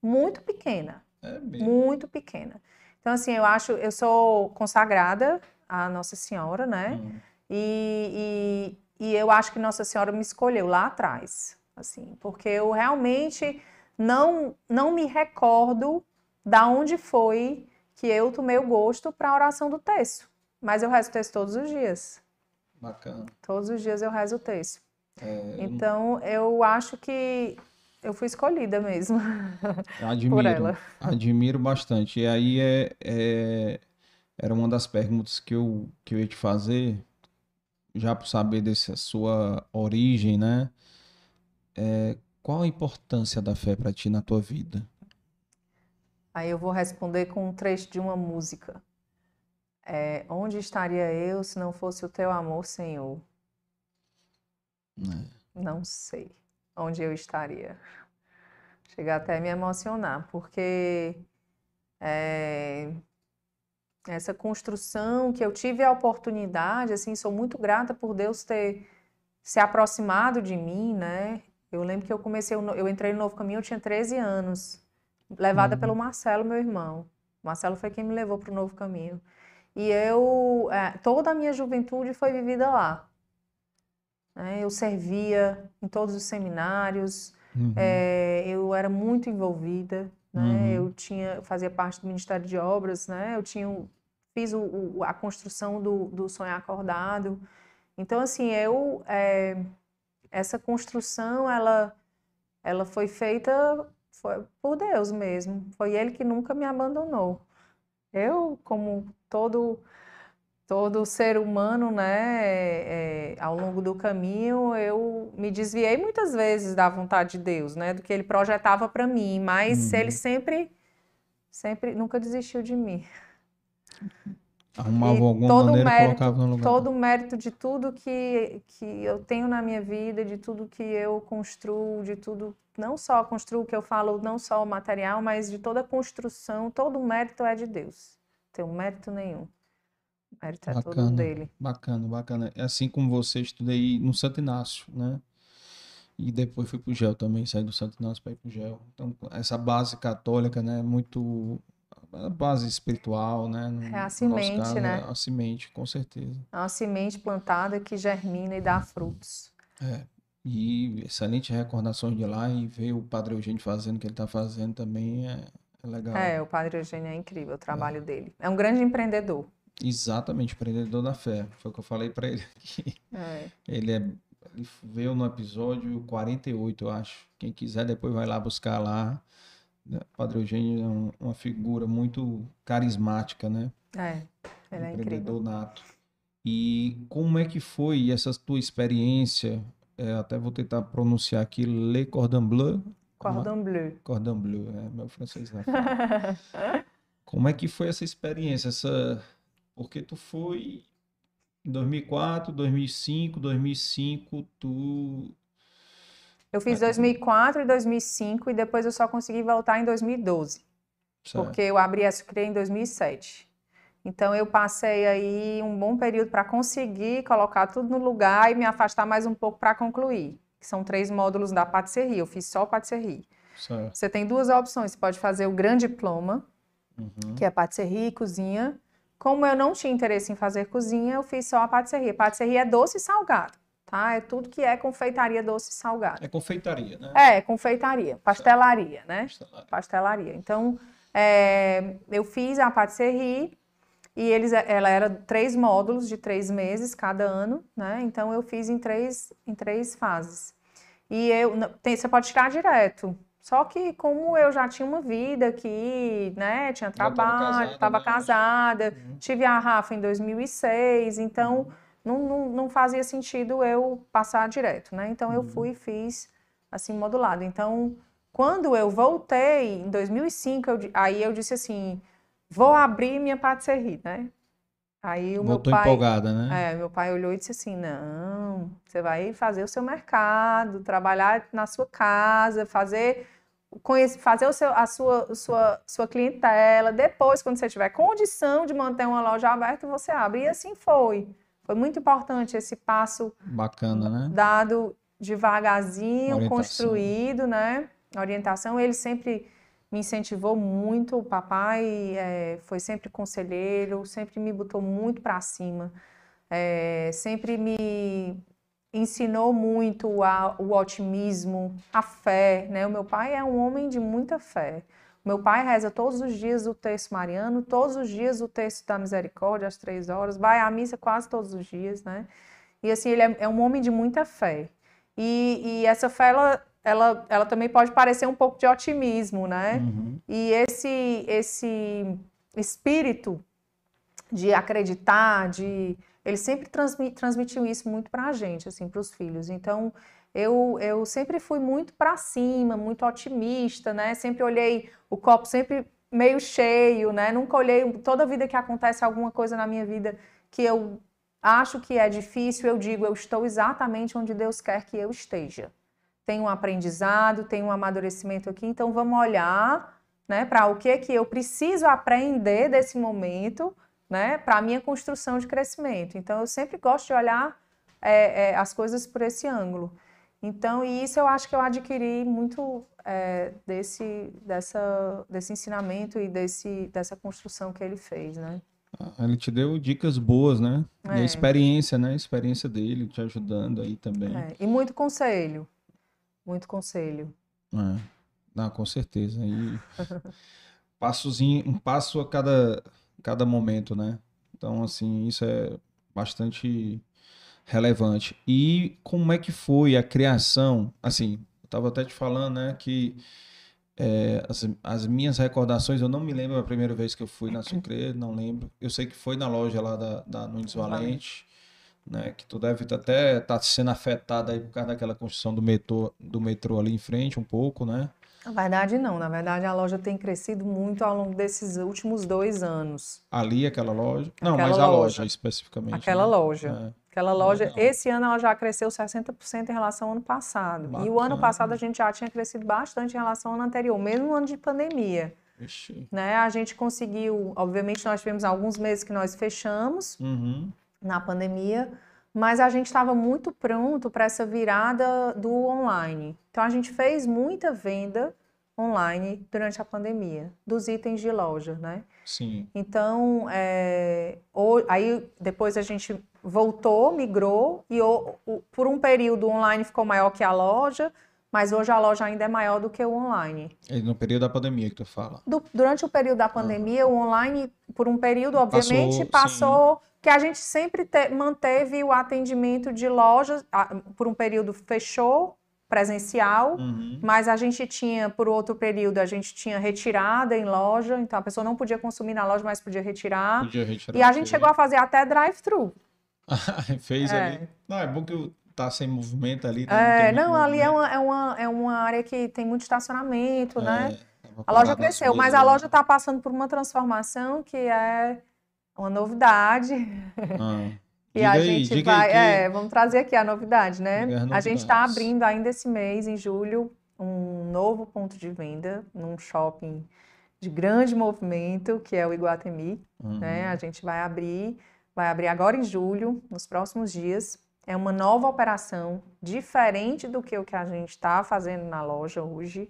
Muito pequena. É? Muito pequena. Então, assim, eu acho, eu sou consagrada a Nossa Senhora, né? Uhum. E, e, e, eu acho que Nossa Senhora me escolheu lá atrás, assim, porque eu realmente não, não me recordo da onde foi que eu tomei o gosto para a oração do texto. Mas eu rezo o texto todos os dias. Bacana. Todos os dias eu rezo o texto. É, então, eu acho que eu fui escolhida mesmo admiro, por ela. Admiro bastante. E aí é, é, era uma das perguntas que eu, que eu ia te fazer, já por saber dessa sua origem, né? É, qual a importância da fé para ti na tua vida? Aí eu vou responder com um trecho de uma música. É, onde estaria eu se não fosse o teu amor, Senhor? É. Não sei onde eu estaria. Chega até a me emocionar, porque é, essa construção que eu tive a oportunidade, assim, sou muito grata por Deus ter se aproximado de mim, né? Eu lembro que eu comecei, eu entrei no Novo Caminho, eu tinha 13 anos, levada uhum. pelo Marcelo, meu irmão. O Marcelo foi quem me levou para o Novo Caminho. E eu, é, toda a minha juventude foi vivida lá. Né? Eu servia em todos os seminários, uhum. é, eu era muito envolvida, né? Uhum. Eu tinha, fazia parte do Ministério de Obras, né? Eu tinha, fiz o, o, a construção do, do Sonhar Acordado. Então, assim, eu, é, essa construção, ela, ela foi feita foi por Deus mesmo. Foi Ele que nunca me abandonou. Eu, como todo todo ser humano, né, é, ao longo do caminho, eu me desviei muitas vezes da vontade de Deus, né, do que Ele projetava para mim, mas uhum. Ele sempre, sempre, nunca desistiu de mim. Arrumava alguma todo maneira mérito, colocava no lugar. Todo o mérito de tudo que, que eu tenho na minha vida, de tudo que eu construo, de tudo, não só construo que eu falo, não só o material, mas de toda a construção, todo o mérito é de Deus. Não tenho mérito nenhum. Mérito é bacana, todo dele. Bacana, bacana. É assim como você, estudei no Santo Inácio, né? E depois fui pro GEL também, saí do Santo Inácio para ir pro GEL. Então, essa base católica, né, muito a base espiritual, né? No, é a semente, caso, né? É a semente, com certeza. É uma semente plantada que germina e dá frutos. É. E excelentes recordações de lá e ver o Padre Eugênio fazendo o que ele está fazendo também é, é, legal. É, o Padre Eugênio é incrível o trabalho é. dele. É um grande empreendedor. Exatamente, empreendedor da fé. Foi o que eu falei para ele aqui. É. Ele é ele veio no episódio 48, eu acho. Quem quiser depois vai lá buscar lá. Né? Padre Eugênio é um, uma figura muito carismática, né? É, ele é incrível. nato. E como é que foi essa tua experiência? É, até vou tentar pronunciar aqui, Le Cordon Bleu. Cordon Bleu. Cordon Bleu, é meu francês. Como é que foi essa experiência? Essa... Porque tu foi em 2004, 2005, 2005, tu eu fiz 2004 e 2005 e depois eu só consegui voltar em 2012. Certo. Porque eu abri a Sucre em 2007. Então eu passei aí um bom período para conseguir colocar tudo no lugar e me afastar mais um pouco para concluir. Que são três módulos da patisserie. Eu fiz só patisserie. Certo. Você tem duas opções. Você pode fazer o grande diploma, uhum. que é patisserie e cozinha. Como eu não tinha interesse em fazer cozinha, eu fiz só a patisserie. A patisserie é doce e salgado tá? É tudo que é confeitaria doce e salgado. É confeitaria, né? É, confeitaria, pastelaria, né? Pastelaria. pastelaria. Então, é, eu fiz a patisserie e eles, ela era três módulos de três meses cada ano, né? Então, eu fiz em três, em três fases. E eu, tem, você pode tirar direto. Só que como eu já tinha uma vida aqui, né? Tinha trabalho, estava casada, casada uhum. tive a Rafa em 2006, então... Uhum não, não, não fazia sentido eu passar direto, né? Então eu fui e fiz assim modulado. Então, quando eu voltei em 2005, eu, aí eu disse assim, vou abrir minha patisserie, né? Aí o Voltou meu pai, empolgada, né? É, meu pai olhou e disse assim, não, você vai fazer o seu mercado, trabalhar na sua casa, fazer conhecer, fazer o seu, a sua, sua, sua clientela. Depois, quando você tiver condição de manter uma loja aberta, você abre. E assim foi. Foi muito importante esse passo bacana, né? Dado devagarzinho, Orientação. construído, né? orientação, ele sempre me incentivou muito. O papai é, foi sempre conselheiro, sempre me botou muito para cima, é, sempre me ensinou muito a, o otimismo, a fé. Né? O meu pai é um homem de muita fé. Meu pai reza todos os dias o texto mariano, todos os dias o texto da misericórdia, às três horas, vai à missa quase todos os dias, né? E assim, ele é, é um homem de muita fé. E, e, essa fé, ela, ela, ela também pode parecer um pouco de otimismo, né? Uhum. E esse, esse espírito de acreditar, de... Ele sempre transmitiu isso muito para a gente, assim, para os filhos. Então, eu, eu sempre fui muito para cima, muito otimista, né? Sempre olhei o copo sempre meio cheio, né? Nunca olhei toda vida que acontece alguma coisa na minha vida que eu acho que é difícil, eu digo, eu estou exatamente onde Deus quer que eu esteja. Tem um aprendizado, tem um amadurecimento aqui, então vamos olhar né, para o que que eu preciso aprender desse momento né, para a minha construção de crescimento. Então, eu sempre gosto de olhar é, é, as coisas por esse ângulo. Então, e isso eu acho que eu adquiri muito é, desse, dessa, desse ensinamento e desse, dessa construção que ele fez, né? Ah, ele te deu dicas boas, né? E a É. experiência, né? A experiência dele te ajudando aí também. É, e muito conselho, muito conselho. É. Não, com certeza. E passozinho, um passo a cada, cada momento, né? Então, assim, isso é bastante relevante. E como é que foi a criação? Assim, eu estava até te falando, né, que é, as, as minhas recordações, eu não me lembro a primeira vez que eu fui na Sucre, não lembro. Eu sei que foi na loja lá da, da Nunes Valente, né, que tu deve tá até estar sendo afetado aí por causa daquela construção do metrô, do metrô ali em frente um pouco, né? Na verdade, não. Na verdade, a loja tem crescido muito ao longo desses últimos dois anos. Ali, aquela loja. Não, Aquela mas a loja, loja. especificamente. Aquela né? loja. Aquela loja, Legal. esse ano ela já cresceu 60% em relação ao ano passado. E o ano Bacana. passado a gente já tinha crescido bastante em relação ao ano anterior, mesmo no ano de pandemia. É. Ixi. Né? A gente conseguiu, obviamente, nós tivemos alguns meses que nós fechamos Uhum. Na pandemia, mas a gente estava muito pronto para essa virada do online. Então a gente fez muita venda online durante a pandemia, dos itens de loja, né? Sim. Então, é, o- aí depois a gente voltou, migrou, e o- o- por um período o online ficou maior que a loja, mas hoje a loja ainda é maior do que o online. No período da pandemia que tu fala. Du- durante o período da pandemia, o online, por um período, obviamente, Passou, passou, que a gente sempre te- manteve o atendimento de lojas, por um período fechou, presencial, Uhum. mas a gente tinha, por outro período, a gente tinha retirada em loja, então a pessoa não podia consumir na loja, mas podia retirar. Podia retirar E a gente chegou a fazer até drive-thru. Fez É. ali. Não, é bom que tá sem movimento ali. né? É, não, ali é uma, é, uma, é uma área que tem muito estacionamento, né? É, A loja cresceu, mas a ali. loja está passando por uma transformação que é uma novidade. Ah. E a aí, gente diga vai. aí que- é, vamos trazer aqui a novidade, né? As A gente está abrindo ainda esse mês, em julho, um novo ponto de venda num shopping de grande movimento, que é o Iguatemi. Uhum. né? A gente vai abrir, vai abrir agora em julho, nos próximos dias. É uma nova operação, diferente do que o que a gente está fazendo na loja hoje.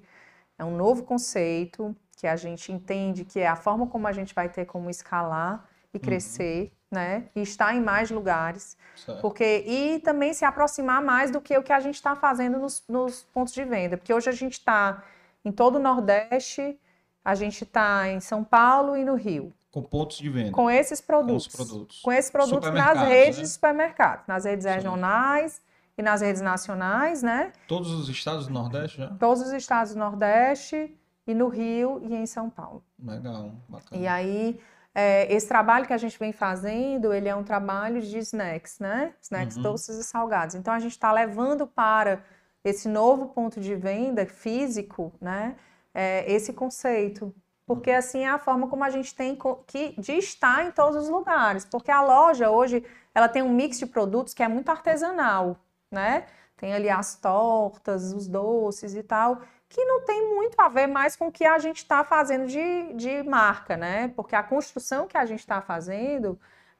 É um novo conceito que a gente entende que é a forma como a gente vai ter como escalar e crescer, né? E estar em mais lugares. Certo. Porque, e também se aproximar mais do que o que a gente está fazendo nos, nos pontos de venda. Porque hoje a gente está em todo o Nordeste, a gente está em São Paulo e no Rio Com pontos de venda. com esses produtos. produtos. Com esses produtos nas Supermercados, redes né? de supermercado, nas redes Sim. regionais e nas redes nacionais, né? Todos os estados do Nordeste já? Todos os estados do Nordeste e no Rio e em São Paulo. Legal, bacana. E aí, é, esse trabalho que a gente vem fazendo, ele é um trabalho de snacks, né? Snacks Uhum. doces e salgados. Então, a gente está levando para esse novo ponto de venda físico, né? é, esse conceito. Porque, assim, é a forma como a gente tem que, de estar em todos os lugares. Porque a loja, hoje, ela tem um mix de produtos que é muito artesanal, né? Tem ali as tortas, os doces e tal, que não tem muito a ver mais com o que a gente está fazendo de, de marca, né? Porque a construção que a gente está fazendo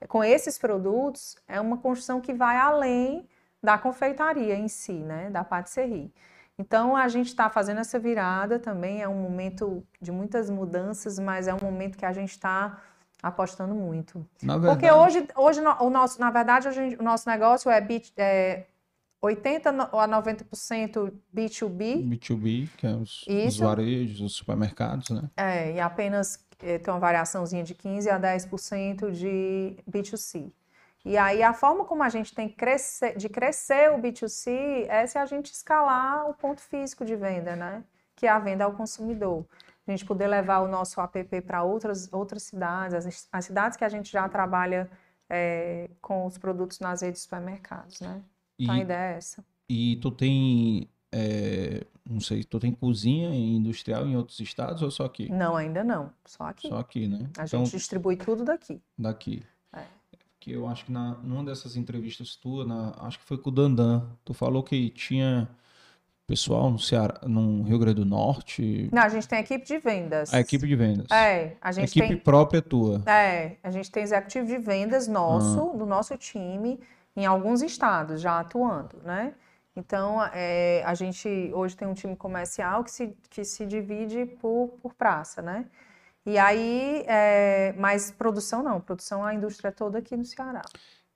com esses produtos é uma construção que vai além da confeitaria em si, né? Da patisserie. Então a gente está fazendo essa virada também, é um momento de muitas mudanças, mas é um momento que a gente está apostando muito. Na Porque verdade, hoje, hoje o nosso, na verdade, o nosso negócio é, é 80 no- a 90% B2B, B2B, que é os, os varejos, os supermercados, né? é, e apenas é, tem uma variaçãozinha de 15 a 10% de B2C. E aí a forma como a gente tem crescer, de crescer o B2C é se a gente escalar o ponto físico de venda, né? Que é a venda ao consumidor. A gente poder levar o nosso app para outras, outras cidades, as, as cidades que a gente já trabalha é, com os produtos nas redes de supermercados, né? Então a E, ideia é essa. e tu tem, é, não sei, tu tem cozinha industrial em outros estados ou só aqui? Não, ainda não. Só aqui. Só aqui, né? A Então, gente distribui tudo daqui. daqui. É. Que eu acho que na, numa dessas entrevistas tuas, na, acho que foi com o Dandan, tu falou que tinha pessoal no Ceará, no Rio Grande do Norte? Não, a gente tem equipe de vendas. A equipe de vendas. É, a gente equipe tem. própria tua. É, a gente tem executivo de vendas nosso, do nosso time, em alguns estados já atuando, né? Então, é, a gente hoje tem um time comercial que se, que se divide por, por praça, né? E aí, é, mas produção não, produção a indústria é toda aqui no Ceará.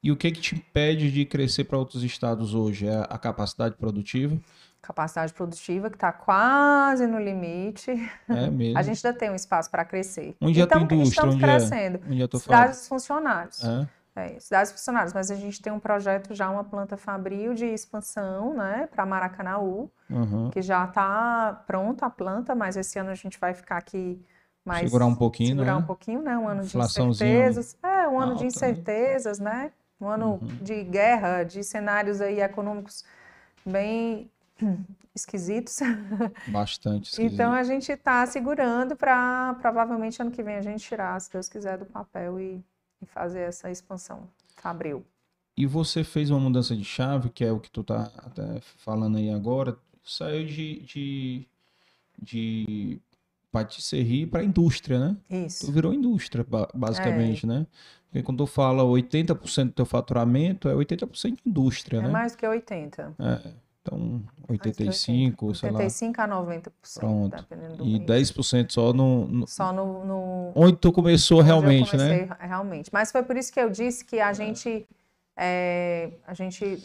E o que que te impede de crescer para outros estados hoje? É a capacidade produtiva? Capacidade produtiva que está quase no limite. É mesmo. A gente ainda tem um espaço para crescer. Onde é a tua então, indústria? estamos Onde é? crescendo. Onde é tua fábrica? Cidades dos funcionários. É? É, cidades funcionários, mas a gente tem um projeto já, uma planta fabril de expansão, né, para Maracanaú, Uhum. que já está pronta a planta, mas esse ano a gente vai ficar aqui mais. Segurar um pouquinho, segurar né? um pouquinho, né? Um ano de incertezas. É, um ano alta, de né? incertezas, né? Um ano Uhum. de guerra, de cenários aí econômicos bem esquisitos. Bastante. esquisito. Então a gente está segurando para provavelmente ano que vem a gente tirar, se Deus quiser, do papel e, e fazer essa expansão. Fabril. E você fez uma mudança de chave, que é o que tu tá até falando aí agora. Saiu de, de, de patisserie para indústria, né? Tu Isso. virou indústria, ba- basicamente, né? Porque quando tu fala 80% do teu faturamento, é 80% de indústria, É né? mais do que 80. É, então, Mais do que 85, sei lá. 85 a 90%, Pronto. dependendo do E mês. 10% só no, no- Só no, no, onde tu começou onde realmente, né? comecei, Realmente. Mas foi por isso que eu disse que a gente, é, a gente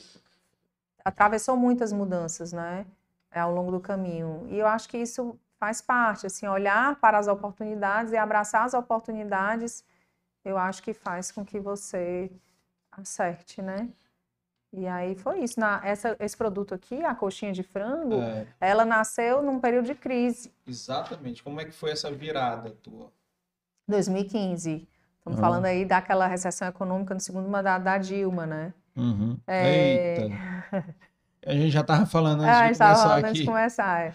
atravessou muitas mudanças, né? é, Ao longo do caminho. E eu acho que isso faz parte, assim, olhar para as oportunidades e abraçar as oportunidades, eu acho que faz com que você acerte, né? E aí foi isso. Na, essa, esse produto aqui, a coxinha de frango, É, ela nasceu num período de crise. exatamente. Como é que foi essa virada tua? 2015. Estamos Ah. falando aí daquela recessão econômica no segundo mandato da Dilma, né? Uhum. É. Eita. A gente já tava falando antes Ah, a de gente estava começar falando antes aqui. de começar. é.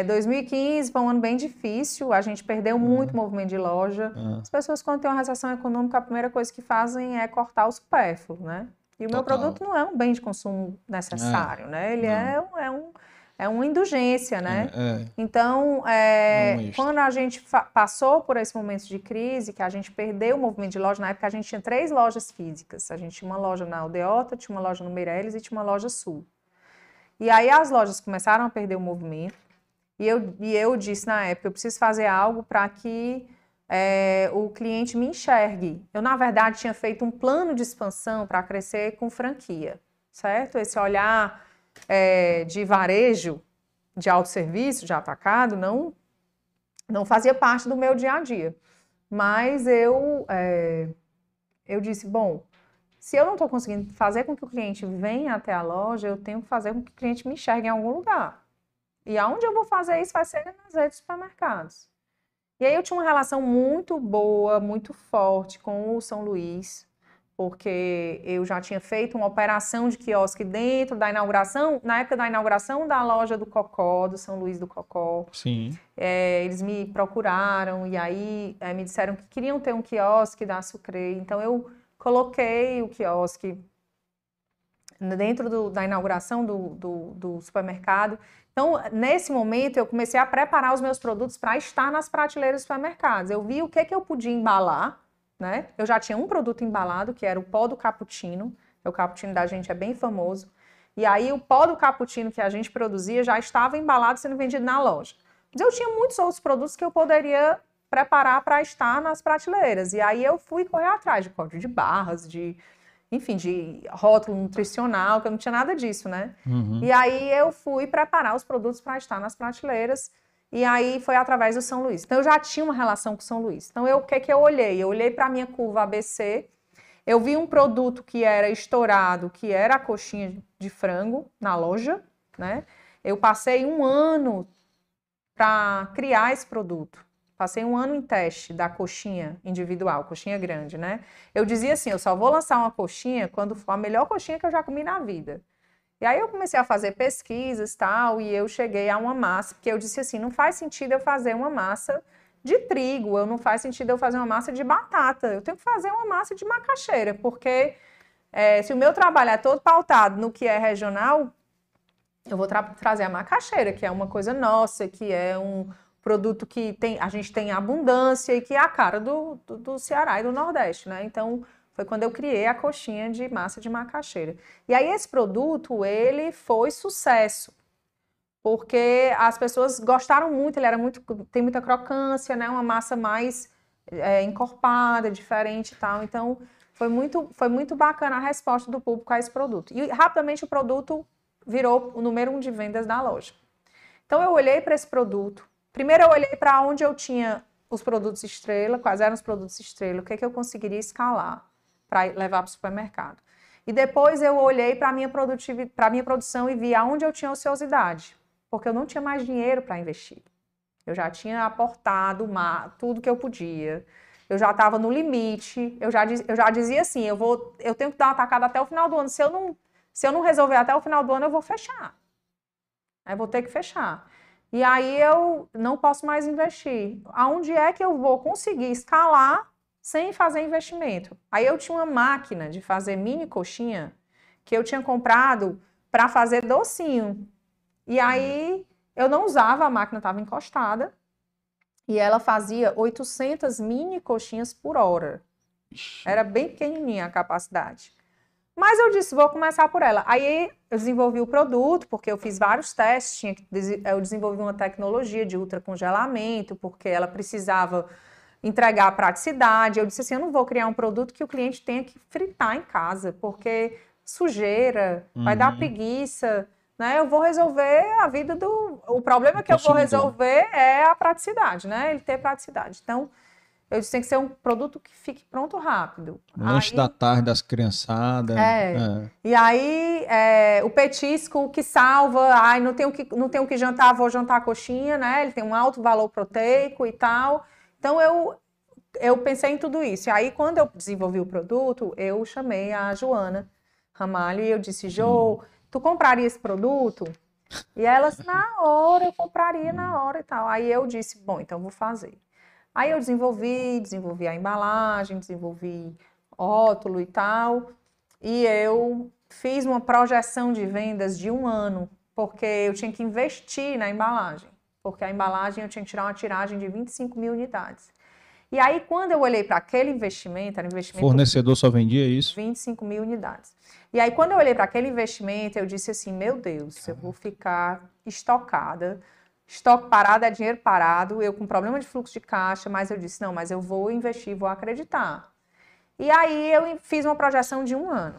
É, 2015 foi um ano bem difícil, a gente perdeu muito movimento de loja. Ah, As pessoas, quando tem uma recessão econômica, a primeira coisa que fazem é cortar o supérfluo, né? E o meu produto não é um bem de consumo necessário, né? Ele é, é, um, é uma indulgência, né? é, é. Então, é, É quando a gente passou por esse momento de crise, que a gente perdeu o movimento de loja, na época a gente tinha três lojas físicas. A gente tinha uma loja na Aldeota, tinha uma loja no Meireles e tinha uma loja sul. E aí as lojas começaram a perder o movimento. E eu, e eu disse na época, eu preciso fazer algo para que é, o cliente me enxergue. Eu, na verdade, tinha feito um plano de expansão para crescer com franquia, certo? Esse olhar é, de varejo, de autosserviço, de atacado, não, não fazia parte do meu dia a dia. Mas eu, é, eu disse, bom, se eu não estou conseguindo fazer com que o cliente venha até a loja, eu tenho que fazer com que o cliente me enxergue em algum lugar. E aonde eu vou fazer isso vai ser nas redes de supermercados. E aí eu tinha uma relação muito boa, muito forte com o São Luís, porque eu já tinha feito uma operação de quiosque dentro da inauguração, na época da inauguração da loja do Cocó, do São Luís do Cocó. Sim. É, eles me procuraram e aí é, me disseram que queriam ter um quiosque da Sucre. Então eu coloquei o quiosque dentro do- da inauguração do, do- do supermercado. Então, nesse momento, eu comecei a preparar os meus produtos para estar nas prateleiras dos supermercados. Eu vi o que, que eu podia embalar, né? Eu já tinha um produto embalado, que era o pó do cappuccino. O cappuccino da gente é bem famoso. E aí, o pó do cappuccino que a gente produzia já estava embalado sendo vendido na loja. Mas eu tinha muitos outros produtos que eu poderia preparar para estar nas prateleiras. E aí eu fui correr atrás de código de barras, de, enfim, de rótulo nutricional, que eu não tinha nada disso, né? Uhum. E aí eu fui preparar os produtos para estar nas prateleiras. E aí foi através do São Luís. Então eu já tinha uma relação com o São Luís. Então eu, o que que eu olhei? Eu olhei para a minha curva ABC. Eu vi um produto que era estourado, que era a coxinha de frango na loja, né? Eu passei um ano para criar esse produto. Passei um ano em teste da coxinha individual, coxinha grande, né? Eu dizia assim, eu só vou lançar uma coxinha quando for a melhor coxinha que eu já comi na vida. E aí eu comecei a fazer pesquisas tal, e eu cheguei a uma massa, porque eu disse assim, não faz sentido eu fazer uma massa de trigo, eu não faz sentido eu fazer uma massa de batata, eu tenho que fazer uma massa de macaxeira, porque é, se o meu trabalho é todo pautado no que é regional, eu vou tra trazer a macaxeira, que é uma coisa nossa, que é um produto que tem, a gente tem abundância e que é a cara do, do, do Ceará e do Nordeste, né? Então, foi quando eu criei a coxinha de massa de macaxeira. E aí esse produto, ele foi sucesso. Porque as pessoas gostaram muito, ele era muito tem muita crocância, né? Uma massa mais é, encorpada, diferente e tal. Então, foi muito foi muito bacana a resposta do público a esse produto. E rapidamente o produto virou o número um de vendas da loja. Então eu olhei para esse produto. Primeiro eu olhei para onde eu tinha os produtos estrela, quais eram os produtos estrela, o que, é que eu conseguiria escalar para levar para o supermercado. E depois eu olhei para a minha, para minha produção e vi aonde eu tinha ociosidade, porque eu não tinha mais dinheiro para investir. Eu já tinha aportado tudo que eu podia. Eu já estava no limite. Eu já, eu já dizia assim: eu, vou, eu tenho que dar uma tacada até o final do ano. Se eu, não, se eu não resolver até o final do ano, eu vou fechar. Aí vou ter que fechar. E aí eu não posso mais investir. Aonde é que eu vou conseguir escalar sem fazer investimento. Aí eu tinha uma máquina de fazer mini coxinha que eu tinha comprado para fazer docinho. E aí eu não usava, a máquina estava encostada. E ela fazia 800 mini coxinhas por hora. Era bem pequenininha a capacidade. Mas eu disse, vou começar por ela. Aí eu desenvolvi o produto, porque eu fiz vários testes, tinha que, eu desenvolvi uma tecnologia de ultracongelamento, porque ela precisava entregar a praticidade. Eu disse assim: eu não vou criar um produto que o cliente tenha que fritar em casa, porque sujeira, uhum. vai dar uhum. preguiça. Né? Eu vou resolver a vida do. O problema que eu vou resolver é a praticidade, né? Ele ter praticidade. Então, eu disse tem que ser um produto que fique pronto rápido. Lanche aí, da tarde das criançadas. É. é. E aí, é, o petisco que salva, ai, não tenho que, não tenho que jantar, vou jantar a coxinha, né? Ele tem um alto valor proteico e tal. Então eu eu pensei em tudo isso. E aí quando eu desenvolvi o produto, eu chamei a Joana Ramalho e eu disse: "Jo, tu compraria esse produto?" E ela na hora, eu compraria na hora e tal. Aí eu disse: "Bom, então vou fazer." Aí eu desenvolvi, desenvolvi a embalagem, desenvolvi rótulo e tal. E eu fiz uma projeção de vendas de um ano, porque eu tinha que investir na embalagem porque a embalagem eu tinha que tirar uma tiragem de 25 mil unidades. E aí, quando eu olhei para aquele investimento, era investimento. Fornecedor só vendia isso? 25 mil unidades. E aí, quando eu olhei para aquele investimento, eu disse assim: meu Deus, eu vou ficar estocada. Estoque parado é dinheiro parado, eu com problema de fluxo de caixa, mas eu disse: não, mas eu vou investir, vou acreditar. E aí, eu fiz uma projeção de um ano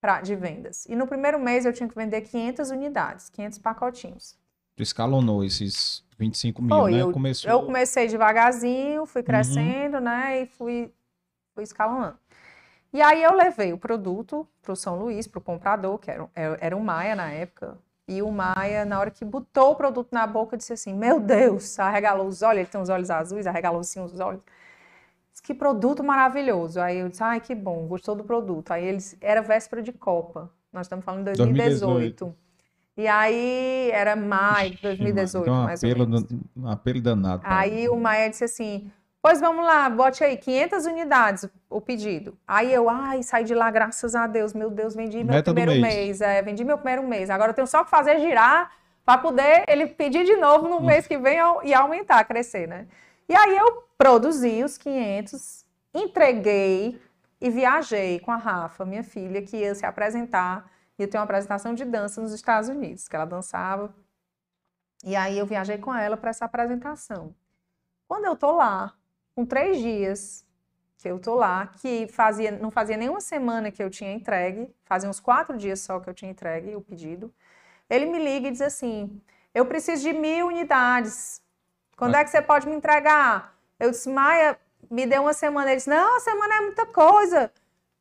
pra, de vendas. E no primeiro mês, eu tinha que vender 500 unidades, 500 pacotinhos. Tu escalonou esses 25 mil, Foi, né? Eu, Começou... eu comecei devagarzinho, fui uhum. crescendo, uhum. né? E fui, fui escalonando. E aí eu levei o produto para o São Luís, para o comprador, que era, era o Maia na época. E o Maia, na hora que botou o produto na boca, disse assim: Meu Deus, arregalou os olhos, ele tem os olhos azuis, arregalou assim os olhos. Disse, que produto maravilhoso. Aí eu disse: Ai, que bom, gostou do produto. Aí eles, era véspera de Copa, nós estamos falando de 2018. 2018. E aí era maio de 2018, então, mais apelo, ou menos. Um apelo danado. Aí o Maia disse assim: Pois vamos lá, bote aí 500 unidades o pedido. Aí eu, ai, saí de lá, graças a Deus, meu Deus, vendi meu Meta primeiro mês. mês. É, vendi meu primeiro mês. Agora eu tenho só que fazer girar para poder ele pedir de novo no mês que vem e aumentar, crescer, né? E aí eu produzi os 500, entreguei e viajei com a Rafa, minha filha, que ia se apresentar ia ter uma apresentação de dança nos Estados Unidos, que ela dançava. E aí eu viajei com ela para essa apresentação. Quando eu tô lá, com três dias que eu tô lá, que fazia, não fazia nenhuma semana que eu tinha entregue, fazia uns quatro dias só que eu tinha entregue o pedido, ele me liga e diz assim: eu preciso de mil unidades. Quando é que você pode me entregar? Eu disse, Maia, me deu uma semana. Ele disse, não, uma semana é muita coisa.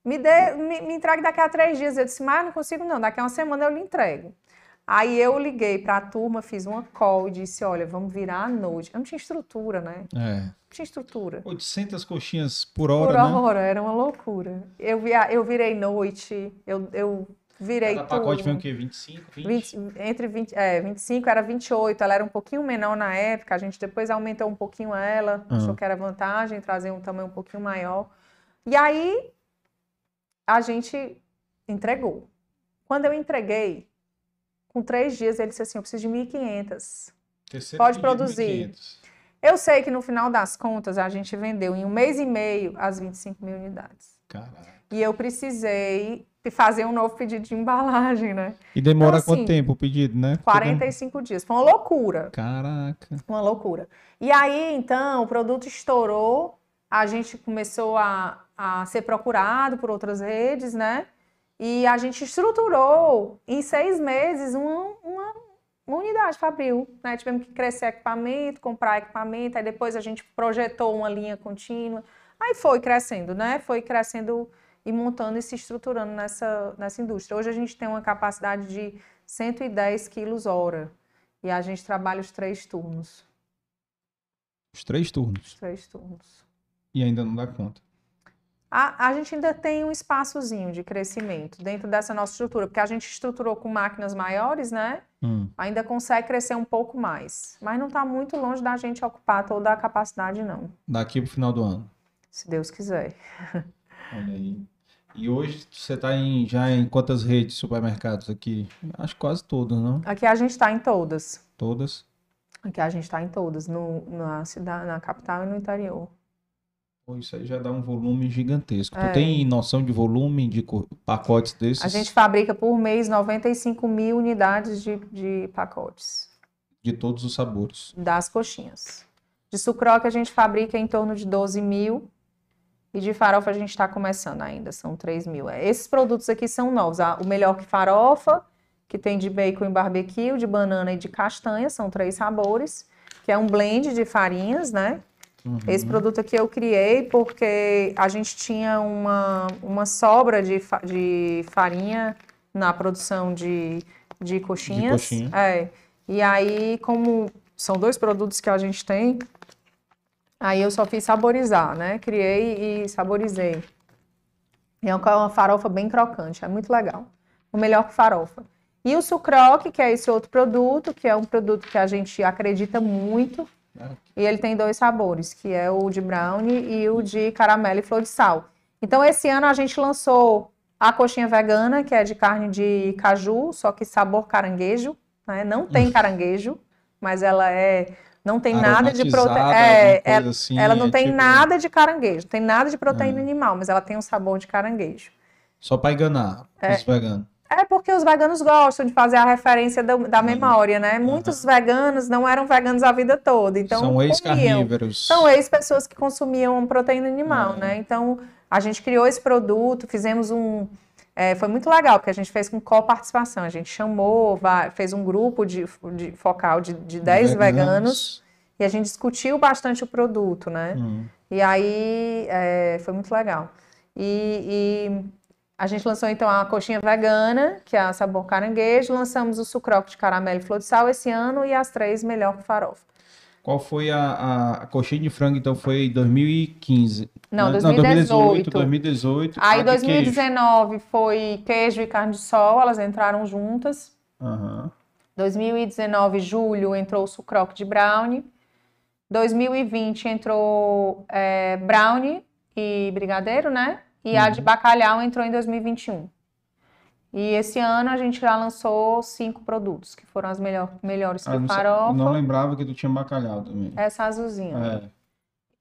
Me, dê, me, me entregue daqui a três dias. Eu disse, mas não consigo não, daqui a uma semana eu lhe entrego. Aí eu liguei para a turma, fiz uma call e disse, olha, vamos virar à noite. Eu não tinha estrutura, né? É. Não tinha estrutura. 800 coxinhas por hora, Por hora, né? era uma loucura. Eu, via, eu virei noite, eu, eu virei Cada tudo. pacote vem o quê? 25, 20? 20 entre 20, é, 25, era 28. Ela era um pouquinho menor na época, a gente depois aumentou um pouquinho ela, uhum. achou que era vantagem trazer um tamanho um pouquinho maior. E aí a gente entregou. Quando eu entreguei, Com três dias, ele disse assim: eu preciso de 1.500. Terceiro Pode produzir. 1.500. Eu sei que no final das contas, a gente vendeu em um mês e meio as 25 mil unidades. Caraca. E eu precisei fazer um novo pedido de embalagem, né? E demora Então, quanto assim, tempo o pedido, né? 45 dias. Foi uma loucura. Caraca. Uma loucura. E aí, então, o produto estourou, a gente começou a, a ser procurado por outras redes, né? E a gente estruturou em seis meses uma, uma, uma unidade fabril, né? Tivemos que crescer equipamento, comprar equipamento, aí depois a gente projetou uma linha contínua. Aí foi crescendo, né? Foi crescendo e montando e se estruturando nessa, nessa indústria. Hoje a gente tem uma capacidade de 110 quilos hora e a gente trabalha os três turnos. Os três turnos. Os três turnos. E ainda não dá conta. A, a gente ainda tem um espaçozinho de crescimento dentro dessa nossa estrutura, porque a gente estruturou com máquinas maiores, né? Hum. Ainda consegue crescer um pouco mais. Mas não está muito longe da gente ocupar toda a capacidade, não. Daqui pro final do ano. Se Deus quiser. Olha aí. E hoje você está em, já em quantas redes de supermercados aqui? Acho que quase todas, não? Aqui a gente está em todas. Todas. Aqui a gente está em todas, no, na cidade, na capital e no interior. Isso aí já dá um volume gigantesco. É. Tu tem noção de volume de co- pacotes desses? A gente fabrica por mês 95 mil unidades de, de pacotes De todos os sabores. das coxinhas. De sucroque a gente fabrica em torno de 12 mil e de farofa a gente está começando ainda, são 3 mil. É, Esses produtos aqui são novos. O melhor que farofa, que tem de bacon e barbecue, de banana e de castanha, são três sabores, que é um blend de farinhas, né? Uhum. Esse produto aqui eu criei porque a gente tinha uma, uma sobra de, fa- de farinha na produção de, de coxinhas. coxinha. É. E aí, como são dois produtos que a gente tem, aí eu só fiz saborizar, né? Criei e saborizei. É uma farofa bem crocante, é muito legal. O melhor que farofa. E o sucroque, que é esse outro produto, que é um produto que a gente acredita muito, e ele tem dois sabores, que é o de brownie e o de caramelo e flor de sal. Então, esse ano a gente lançou a coxinha vegana, que é de carne de caju, só que sabor caranguejo, né? Não tem caranguejo, mas ela é não tem nada de proteína. É, ela, assim, ela não é tem tipo- nada de caranguejo, não tem nada de proteína Ah. animal, mas ela tem um sabor de caranguejo. Só para enganar os veganos. É porque os veganos gostam de fazer a referência da, da memória, né? Muitos veganos não eram veganos a vida toda, então São ex-carnívoros. São ex-pessoas que consumiam proteína animal, É. né? Então, a gente criou esse produto, fizemos um... é, foi muito legal, porque a gente fez com coparticipação. A gente chamou, fez um grupo de, de focal de, de 10 veganos. e a gente discutiu bastante o produto, né? Hum. E aí, é, foi muito legal. E a gente lançou, então, a coxinha vegana, que é a sabor caranguejo. Lançamos o sucroque de caramelo e flor de sal esse ano e as três melhor que farofa. Qual foi a, a, a coxinha de frango? Então foi em 2015. Não, né? 2018. 2018. Aí, A de queijo. 2019 foi queijo e carne de sol, elas entraram juntas. Aham. 2019, julho, entrou o sucroque de brownie. 2020 entrou é, brownie e brigadeiro, né? E a de bacalhau entrou em 2021. E esse ano a gente já lançou cinco produtos, que foram as melhor, melhores que Ah, não, sa- farofa. não lembrava que tu tinha bacalhau também. Essa azulzinha. É.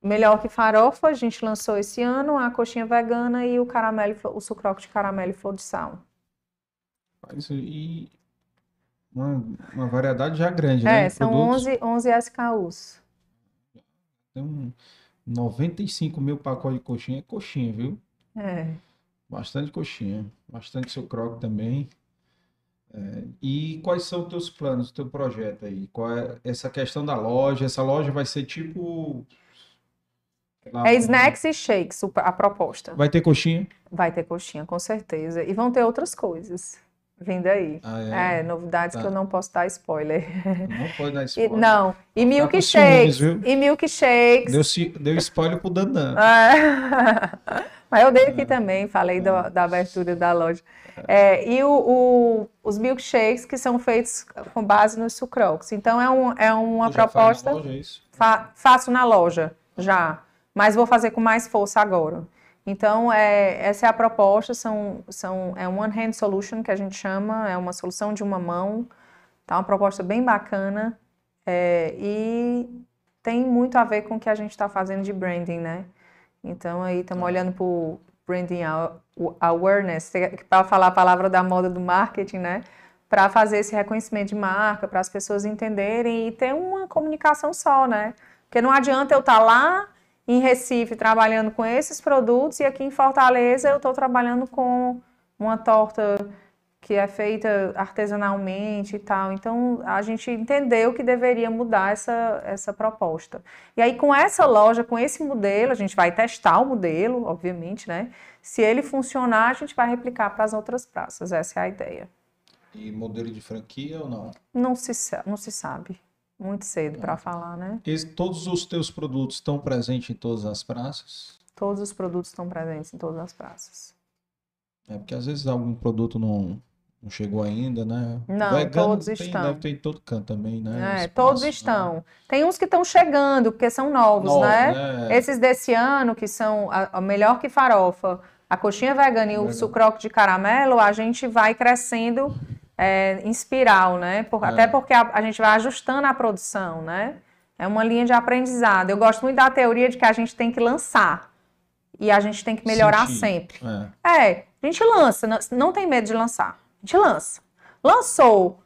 Melhor que farofa, a gente lançou esse ano, a coxinha vegana e o caramelo, e o sucroque de caramelo e flor de sal. Isso aí. Uma, uma variedade já grande, né? É, são produtos. 11, 11 SKUs. Tem um 95 mil pacotes de coxinha. É coxinha, viu? É. Bastante coxinha. Bastante seu croque também. É, e quais são os teus planos, o teu projeto aí? Qual é essa questão da loja? Essa loja vai ser tipo. lá, É snacks e shakes a proposta. Vai ter coxinha? Vai ter coxinha, com certeza. E vão ter outras coisas vindo aí. Ah, É, é. novidades Tá. que eu não posso dar spoiler. Não pode dar E- spoiler. não, e com milkshakes. viu? E milkshakes. Deu, deu spoiler pro Dandan. É. Mas eu dei aqui também, falei da, da abertura da loja. É, e o, o- os milkshakes que são feitos com base nos sucroques. Então é, um, é uma já faz na proposta. loja, é isso? Fa- faço na loja já, mas vou fazer com mais força agora. Então, é, essa é a proposta, são, são, é um one hand solution que a gente chama, é uma solução de uma mão, Tá uma proposta bem bacana é, e tem muito a ver com o que a gente está fazendo de branding, né? Então aí estamos Tá. olhando para o branding awareness, para falar a palavra da moda do marketing, né? Para fazer esse reconhecimento de marca, para as pessoas entenderem e ter uma comunicação só, né? Porque não adianta eu estar lá em Recife trabalhando com esses produtos e aqui em Fortaleza eu estou trabalhando com uma torta que é feita artesanalmente e tal. Então a gente entendeu que deveria mudar essa, essa proposta. E aí com essa loja, com esse modelo, a gente vai testar o modelo, obviamente, né? Se ele funcionar, a gente vai replicar para as outras praças. Essa é a ideia. E modelo de franquia ou não? Não se, não se sabe. Muito cedo para falar, né? Esse- todos os teus produtos estão presentes em todas as praças? Todos os produtos estão presentes em todas as praças. É porque às vezes algum produto não, não chegou ainda, né? Não, todos tem- estão. Deve ter em todo canto também, né? É, Espaço, todos né? estão. Tem uns que estão chegando, porque são novos, Novos, né? né? Esses desse ano, que são a, a melhor que farofa, a coxinha vegana e o Vegano. sucroque de caramelo, a gente vai crescendo é, em espiral, né? Por- É. Até porque a, a gente vai ajustando a produção, né? É uma linha de aprendizado. Eu gosto muito da teoria de que a gente tem que lançar e a gente tem que melhorar Sentir. sempre. É. É, a gente lança, não, não tem medo de lançar. Gente lança. Lançou,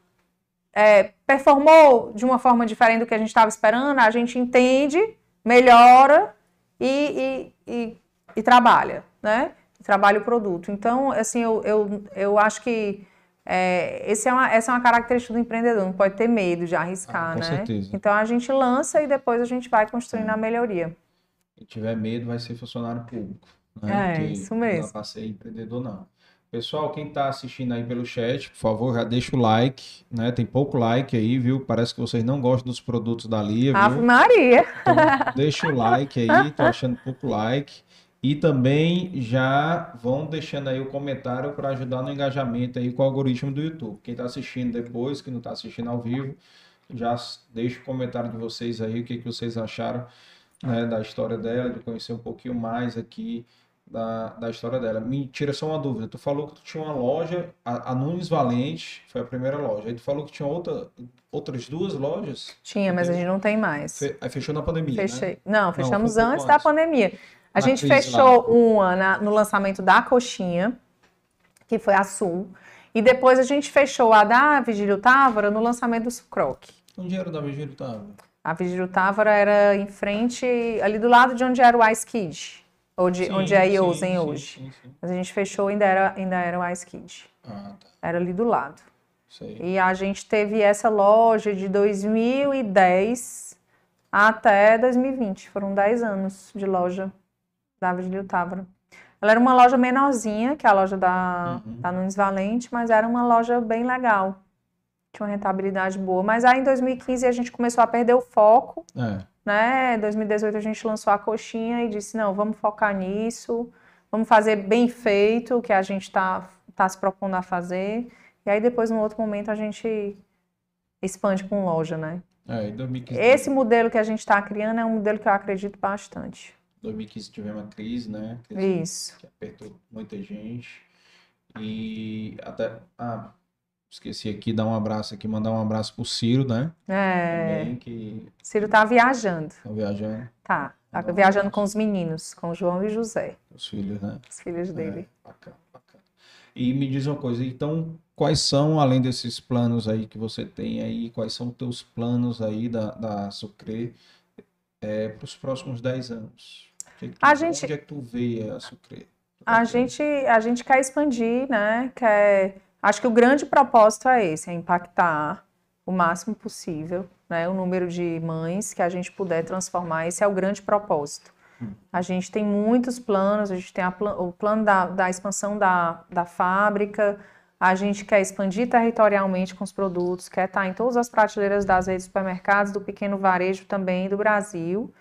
é, performou de uma forma diferente do que a gente estava esperando, a gente entende, melhora e, e, e, e trabalha, né? Trabalha o produto. Então, assim, eu, eu, eu acho que é, esse é uma, essa é uma característica do empreendedor, não pode ter medo de arriscar, Ah, com né? certeza. Então, a gente lança e depois a gente vai construindo a melhoria. Quem tiver medo vai ser funcionário público. Né? É, Porque isso Não mesmo. pra ser empreendedor, não. Pessoal, quem está assistindo aí pelo chat, por favor, já deixa o like, né? Tem pouco like aí, viu? Parece que vocês não gostam dos produtos da Lia, Ave viu? Maria! Então, deixa o like aí, tô achando pouco like. E também já vão deixando aí o comentário para ajudar no engajamento aí com o algoritmo do YouTube. Quem está assistindo depois, que não está assistindo ao vivo, já deixa o comentário de vocês aí, o que, que vocês acharam né, da história dela, de conhecer um pouquinho mais aqui da, da história dela. Me tira só uma dúvida. Tu falou que tu tinha uma loja, a, a Nunes Valente foi a primeira loja. Aí tu falou que tinha outra, outras duas lojas. Tinha, mas a gente não tem mais. Fe- aí fechou na pandemia, né? Fechei. Não, fechamos um pouco antes da antes. pandemia. A Na gente fechou uma na- no lançamento da coxinha, que foi a Sul. E depois a gente fechou a da Vigílio Távora no lançamento do Sucroque. Onde era da Vigílio tava? A Vigílio Távora era em frente, ali do lado de onde era o Ice Kid, onde, Sim, onde é Yosen hoje. sim, sim. Mas a gente fechou ainda era, ainda era o Ice Kid. Ah, tá. Era ali do lado. Sei. E a gente teve essa loja de 2010 até 2020. Foram 10 anos de loja da Vigílio Távora. Ela era uma loja menorzinha que a loja da, Uhum. da Nunes Valente, mas era uma loja bem legal. Tinha uma rentabilidade boa. Mas aí em 2015 a gente começou a perder o foco, É. né? Em 2018 a gente lançou a coxinha e disse: não, vamos focar nisso, vamos fazer bem feito o que a gente está tá se propondo a fazer. E aí depois, num outro momento, a gente expande com loja, né? É, em 2015, Esse modelo que a gente está criando é um modelo que eu acredito bastante. 2015 tivemos uma crise, né? Crise Isso. Que apertou muita gente. E até. Ah, esqueci aqui, dar um abraço aqui, mandar um abraço pro Ciro, né? É, Também, que Ciro tá viajando. tá viajando, Tá. Tá um viajando abraço. com os meninos, com o João e José, os filhos, né? os filhos dele. É, bacana, bacana. E me diz uma coisa, então, quais são, além desses planos aí que você tem aí, quais são os teus planos aí da, da Sucre para os próximos 10 anos? Que é que tu- A gente- Onde é que tu vê a Sucre? A gente, a gente quer expandir, né? Quer... Acho que o grande propósito é esse, é impactar o máximo possível, né? O número de mães que a gente puder transformar, esse é o grande propósito. A gente tem muitos planos, a gente tem a o plano da, da expansão da, da fábrica, a gente quer expandir territorialmente com os produtos, quer estar em todas as prateleiras das redes de supermercados, do pequeno varejo também do Brasil.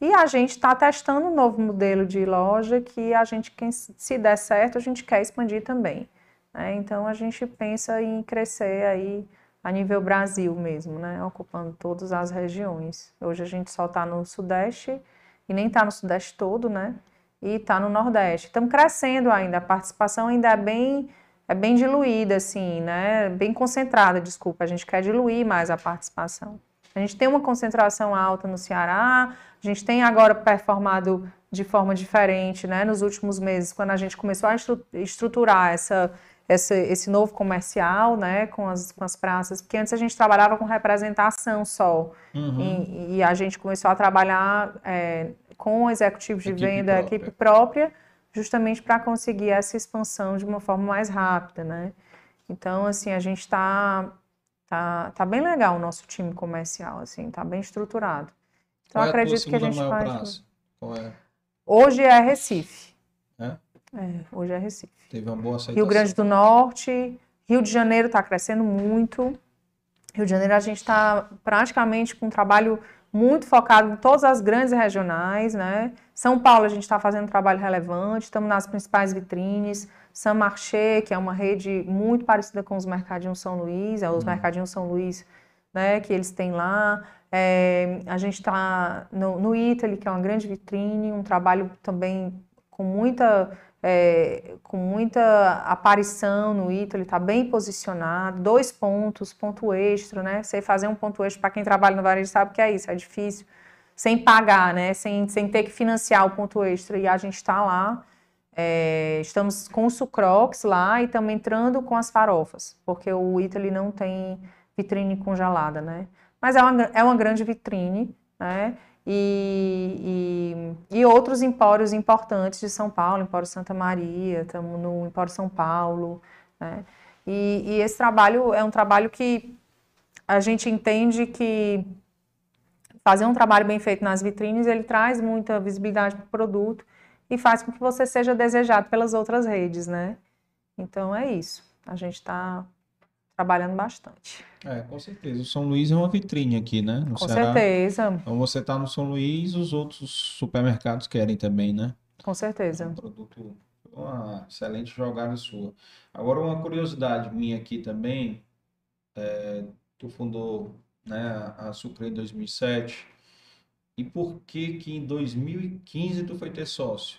E a gente está testando um novo modelo de loja que a gente, se der certo, a gente quer expandir também. Né? Então a gente pensa em crescer aí a nível Brasil mesmo, né? Ocupando todas as regiões. Hoje a gente só está no Sudeste e nem está no Sudeste todo, né? E está no Nordeste. Estamos crescendo ainda, a participação ainda é bem é bem diluída, assim, né? Bem concentrada, desculpa. A gente quer diluir mais a participação. A gente tem uma concentração alta no Ceará, a gente tem agora performado de forma diferente, né? Nos últimos meses, quando a gente começou a estruturar essa, essa, esse novo comercial, né? Com as, com as praças, porque antes a gente trabalhava com representação só. Uhum. E, e, a gente começou a trabalhar é, com executivos de equipe venda, própria. equipe própria, justamente para conseguir essa expansão de uma forma mais rápida, né? Então, assim, a gente está tá, tá bem legal o nosso time comercial, assim, tá bem estruturado. Então, Qual é acredito que a gente faz. Qual é? Hoje é Recife. É? É, hoje é Recife. Teve uma boa aceitação. Rio Grande do Norte, Rio de Janeiro está crescendo muito. Rio de Janeiro a gente está praticamente com um trabalho muito focado em todas as grandes regionais, né? São Paulo a gente está fazendo um trabalho relevante, estamos nas principais vitrines. São Marché, que é uma rede muito parecida com os Mercadinhos São Luís, é os hum. Mercadinhos São Luís, né, que eles têm lá. É, a gente está no, no Italy, que é uma grande vitrine, um trabalho também com muita é, com muita aparição no Italy, está bem posicionado, dois pontos, ponto extra, né? Você fazer um ponto extra, para quem trabalha no varejo sabe que é isso, é difícil, sem pagar, né? Sem, sem ter que financiar o ponto extra, e a gente está lá, é, estamos com o Sucrox lá e estamos entrando com as farofas, porque o Italy não tem vitrine congelada, né? Mas é uma, é uma grande vitrine, né? E, e, e, outros empórios importantes de São Paulo, Empório Santa Maria, estamos no Empório São Paulo, né? E, e, esse trabalho é um trabalho que a gente entende que fazer um trabalho bem feito nas vitrines, ele traz muita visibilidade para o produto e faz com que você seja desejado pelas outras redes, né? Então é isso. A gente está trabalhando bastante. É, com certeza. O São Luís é uma vitrine aqui, né? No com Ceará. certeza. Então você está no São Luís, os outros supermercados querem também, né? Com certeza. É um produto, uma excelente jogada sua. Agora, uma curiosidade minha aqui também, é, tu fundou né, a Sucre em 2007, e por que que em 2015 tu foi ter sócio?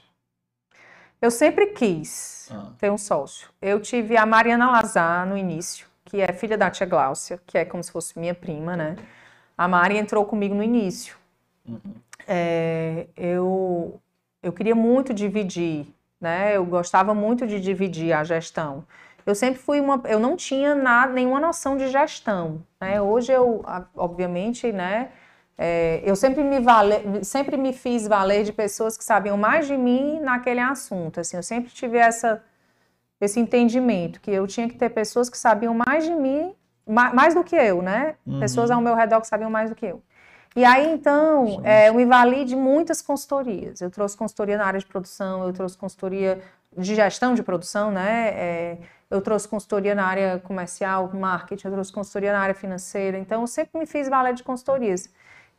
Eu sempre quis ah. ter um sócio. Eu tive a Mariana Lazar no início, que é filha da tia Gláucia, que é como se fosse minha prima, né? A Mari entrou comigo no início. Uhum. É, eu, eu queria muito dividir, né? Eu gostava muito de dividir a gestão. Eu sempre fui uma, eu não tinha nada, nenhuma noção de gestão, né? Hoje eu, obviamente, né? É, eu sempre me vale, sempre me fiz valer de pessoas que sabiam mais de mim naquele assunto. Assim, eu sempre tive essa esse entendimento, que eu tinha que ter pessoas que sabiam mais de mim, mais do que eu, né? Uhum. Pessoas ao meu redor que sabiam mais do que eu. E aí, então, é, eu me vali de muitas consultorias. Eu trouxe consultoria na área de produção, eu trouxe consultoria de gestão de produção, né? É, eu trouxe consultoria na área comercial, marketing, eu trouxe consultoria na área financeira. Então, eu sempre me fiz valer de consultorias.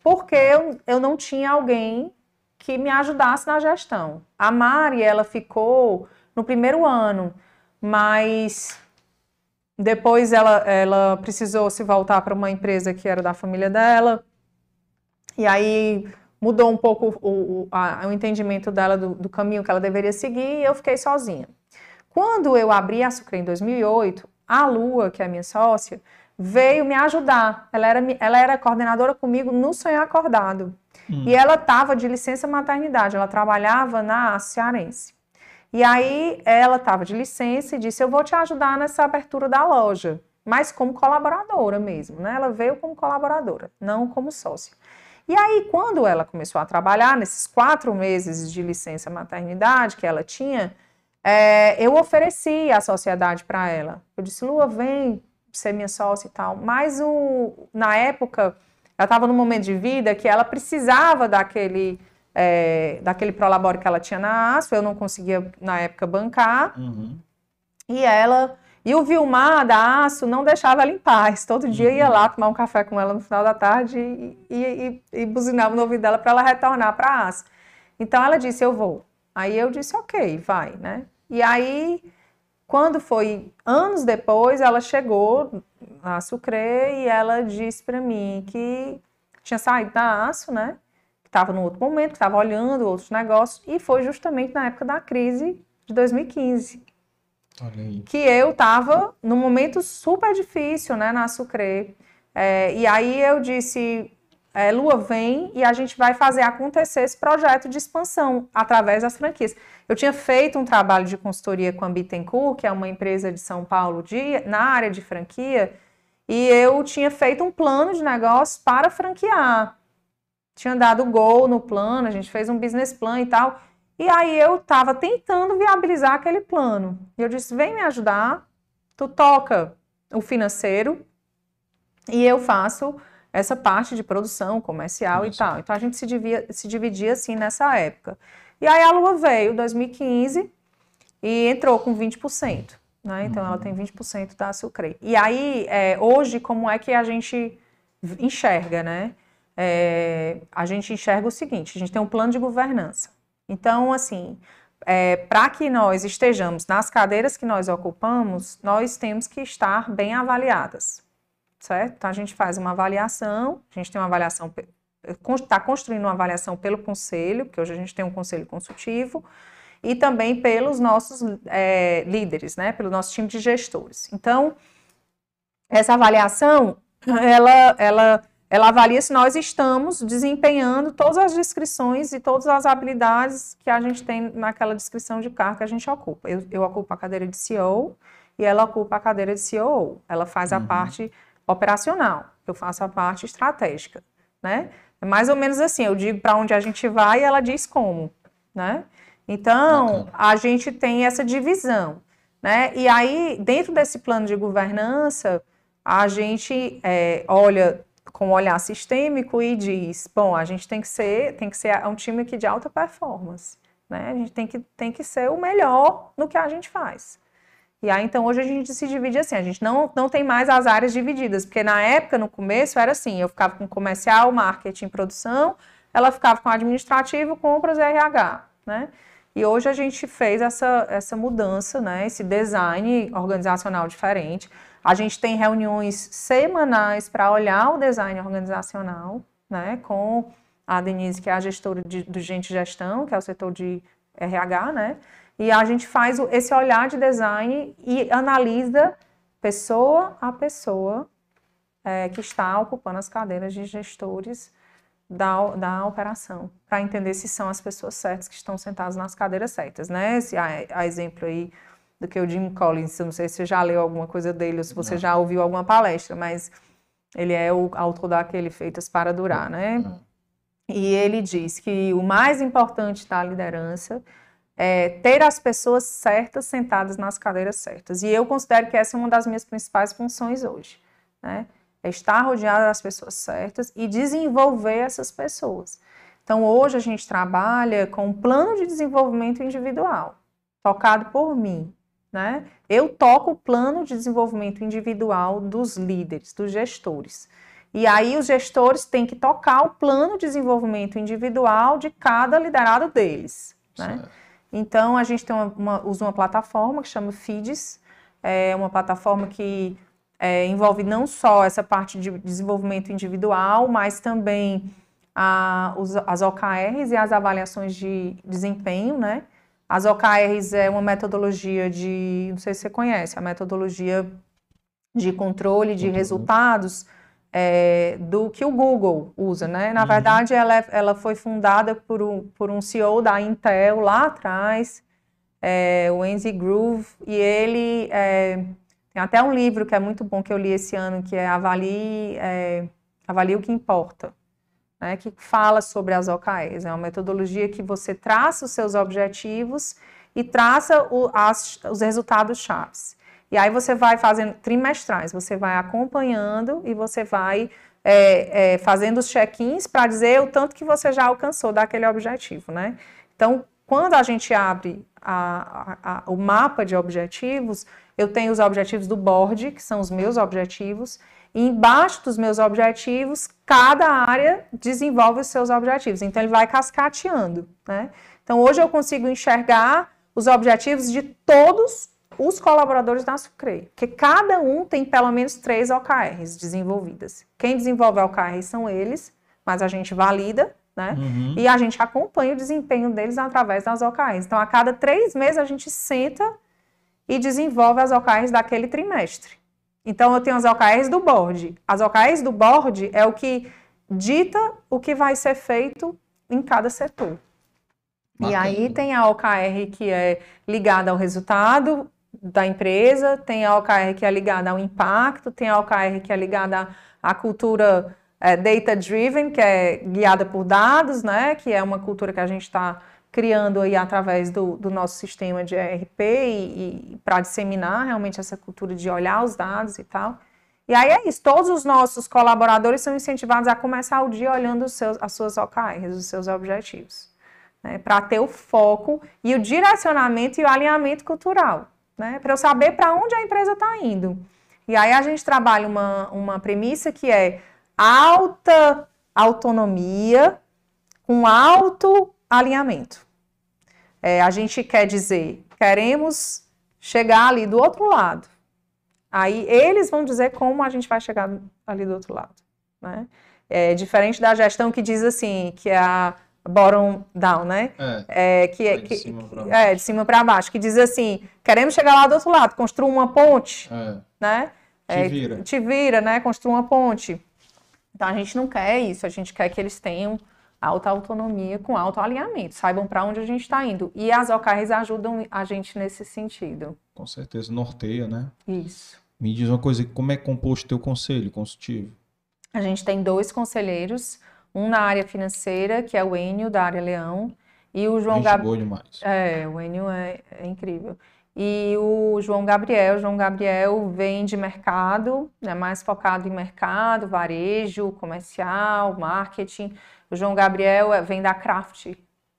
Porque eu, eu não tinha alguém que me ajudasse na gestão. A Mari, ela ficou no primeiro ano mas depois ela, ela precisou se voltar para uma empresa que era da família dela, e aí mudou um pouco o, o, a, o entendimento dela do, do, caminho que ela deveria seguir, e eu fiquei sozinha. Quando eu abri a Sucre em 2008, a Lua, que é a minha sócia, veio me ajudar. Ela era, ela era coordenadora comigo no Sonhar Acordado. Hum. E ela estava de licença maternidade, ela trabalhava na Cearense. E aí ela estava de licença e disse: Eu vou te ajudar nessa abertura da loja, mas como colaboradora mesmo, né? Ela veio como colaboradora, não como sócia. E aí, quando ela começou a trabalhar, nesses quatro meses de licença maternidade que ela tinha, é, eu ofereci a sociedade para ela. Eu disse: Lua, vem ser minha sócia e tal. Mas o, na época, ela estava num momento de vida que ela precisava daquele é, daquele prolabore que ela tinha na ASO, eu não conseguia na época bancar. Uhum. E ela. E o Vilmar da ASO não deixava ela em paz. Todo dia uhum. ia lá tomar um café com ela no final da tarde e, e, e, e buzinava no ouvido dela para ela retornar para a ASO. Então ela disse: Eu vou. Aí eu disse: Ok, vai, né? E aí, quando foi anos depois, ela chegou na Sucre e ela disse para mim que tinha saído da ASO, né? Estava no outro momento, que estava olhando outros negócios, e foi justamente na época da crise de 2015. que eu estava num momento super difícil, né, na Sucre. É, e aí eu disse, é, Lua, vem e a gente vai fazer acontecer esse projeto de expansão através das franquias. Eu tinha feito um trabalho de consultoria com a Bittencourt, que é uma empresa de São Paulo de, na área de franquia, e eu tinha feito um plano de negócio para franquear. Tinha dado gol no plano, a gente fez um business plan e tal. E aí eu estava tentando viabilizar aquele plano. E eu disse: vem me ajudar, tu toca o financeiro e eu faço essa parte de produção comercial Isso. e tal. Então a gente se, divia, se dividia assim nessa época. E aí a Lua veio, 2015, e entrou com 20%. Né? Então uhum. ela tem 20% da Sucre. E aí, é, hoje, como é que a gente enxerga, né? É, a gente enxerga o seguinte: a gente tem um plano de governança. Então, assim, é, para que nós estejamos nas cadeiras que nós ocupamos, nós temos que estar bem avaliadas, certo? Então, a gente faz uma avaliação, a gente tem uma avaliação, está construindo uma avaliação pelo conselho, porque hoje a gente tem um conselho consultivo, e também pelos nossos é, líderes, né, pelo nosso time de gestores. Então, essa avaliação, ela, ela ela avalia se nós estamos desempenhando todas as descrições e todas as habilidades que a gente tem naquela descrição de cargo que a gente ocupa. Eu, eu ocupo a cadeira de CEO e ela ocupa a cadeira de CEO. Ela faz a uhum. parte operacional, eu faço a parte estratégica, né? É mais ou menos assim, eu digo para onde a gente vai e ela diz como, né? Então, a gente tem essa divisão, né? E aí, dentro desse plano de governança, a gente é, olha com um olhar sistêmico e diz, bom, a gente tem que ser, tem que ser um time aqui de alta performance, né? A gente tem que, tem que ser o melhor no que a gente faz. E aí, então, hoje a gente se divide assim, a gente não, não tem mais as áreas divididas, porque na época, no começo, era assim, eu ficava com comercial, marketing, produção, ela ficava com administrativo, compras e RH, né? E hoje a gente fez essa, essa mudança, né? Esse design organizacional diferente. A gente tem reuniões semanais para olhar o design organizacional, né, com a Denise, que é a gestora de, do Gente Gestão, que é o setor de RH, né? E a gente faz esse olhar de design e analisa pessoa a pessoa é, que está ocupando as cadeiras de gestores da, da operação, para entender se são as pessoas certas que estão sentadas nas cadeiras certas, né? Esse, a, a exemplo aí do que o Jim Collins. Eu não sei se você já leu alguma coisa dele ou se você não. já ouviu alguma palestra, mas ele é o autor daquele Feitas para Durar, né? Não. E ele diz que o mais importante da liderança é ter as pessoas certas sentadas nas cadeiras certas. E eu considero que essa é uma das minhas principais funções hoje, né? É estar rodeado das pessoas certas e desenvolver essas pessoas. Então, hoje a gente trabalha com um plano de desenvolvimento individual, tocado por mim, né? Eu toco o plano de desenvolvimento individual dos líderes, dos gestores. E aí os gestores têm que tocar o plano de desenvolvimento individual de cada liderado deles. Né? Então a gente tem uma, uma, usa uma plataforma que chama Feeds, é uma plataforma que é, envolve não só essa parte de desenvolvimento individual, mas também a, os, as OKRs e as avaliações de desempenho, né? As OKRs é uma metodologia de, não sei se você conhece, a metodologia de controle de uhum. resultados é, do que o Google usa, né? Na uhum. verdade, ela, é, ela foi fundada por um, por um CEO da Intel lá atrás, é, o Enzi Groove, e ele é, tem até um livro que é muito bom que eu li esse ano, que é Avalie, é, Avalie o que Importa né, que fala sobre as OKRs. É uma metodologia que você traça os seus objetivos e traça o, as, os resultados chaves. E aí você vai fazendo trimestrais, você vai acompanhando e você vai é, é, fazendo os check-ins para dizer o tanto que você já alcançou daquele objetivo, né? Então, quando a gente abre a, a, a, o mapa de objetivos, eu tenho os objetivos do board, que são os meus objetivos, e embaixo dos meus objetivos, cada área desenvolve os seus objetivos. Então, ele vai cascateando, né? Então, hoje eu consigo enxergar os objetivos de todos os colaboradores da Sucre, porque cada um tem pelo menos três OKRs desenvolvidas. Quem desenvolve OKRs são eles, mas a gente valida, né? Uhum. E a gente acompanha o desempenho deles através das OKRs. Então, a cada três meses a gente senta e desenvolve as OKRs daquele trimestre. Então, eu tenho as OKRs do board. As OKRs do board é o que dita o que vai ser feito em cada setor. Bacana. E aí tem a OKR que é ligada ao resultado da empresa, tem a OKR que é ligada ao impacto, tem a OKR que é ligada à cultura é, data-driven, que é guiada por dados, né? Que é uma cultura que a gente está criando aí através do, do, nosso sistema de ERP e, e para disseminar realmente essa cultura de olhar os dados e tal. E aí é isso, todos os nossos colaboradores são incentivados a começar o dia olhando os seus, as suas OKRs, os seus objetivos, né, para ter o foco e o direcionamento e o alinhamento cultural, né, para eu saber para onde a empresa está indo. E aí a gente trabalha uma, uma premissa que é alta autonomia com alto alinhamento. É, a gente quer dizer, queremos chegar ali do outro lado. Aí eles vão dizer como a gente vai chegar ali do outro lado. Né? É diferente da gestão que diz assim, que é a bottom down, né? É, é que, é, de, cima é de cima para baixo, que diz assim, queremos chegar lá do outro lado, construa uma ponte, é. né? Te é, vira. Te vira, né? Construa uma ponte. Então a gente não quer isso, a gente quer que eles tenham alta autonomia com alto alinhamento, saibam para onde a gente está indo. E as OKRs ajudam a gente nesse sentido. Com certeza, norteia, né? Isso. Me diz uma coisa, como é composto o teu conselho consultivo? A gente tem dois conselheiros, um na área financeira, que é o Enio, da área Leão, e o João Gabriel. demais. É, o Enio é, é incrível. E o João Gabriel, João Gabriel vem de mercado, né, mais focado em mercado, varejo, comercial, marketing. O João Gabriel é, vem da Kraft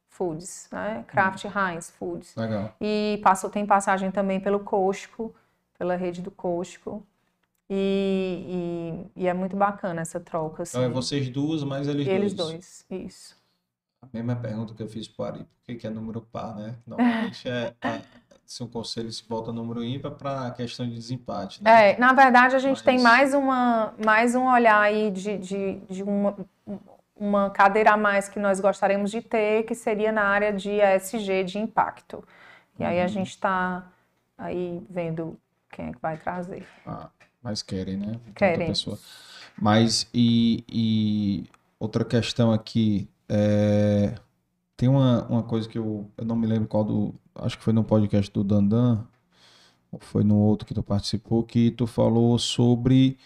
Foods, né? Kraft hum. Heinz Foods. Legal. E passou, tem passagem também pelo Costco, pela rede do Costco. E, e, e, é muito bacana essa troca. Assim. Então é vocês duas, mas eles, eles dois. Eles dois, isso. A mesma pergunta que eu fiz para o Ari, por que, que é número par, né? Normalmente é se um conselho se volta número ímpar para a questão de desempate. Né? É, na verdade a gente mas... tem mais, uma, mais um olhar aí de, de, de uma, uma cadeira a mais que nós gostaríamos de ter, que seria na área de ESG, de impacto. E uhum. aí a uhum. gente está aí vendo quem é que vai trazer. Ah, mas querem, né? Querem. Mas, e, e, outra questão aqui, é, tem uma, uma coisa que eu, eu não me lembro qual do, acho que foi no podcast do Dandan, ou foi no outro que tu participou, que tu falou sobre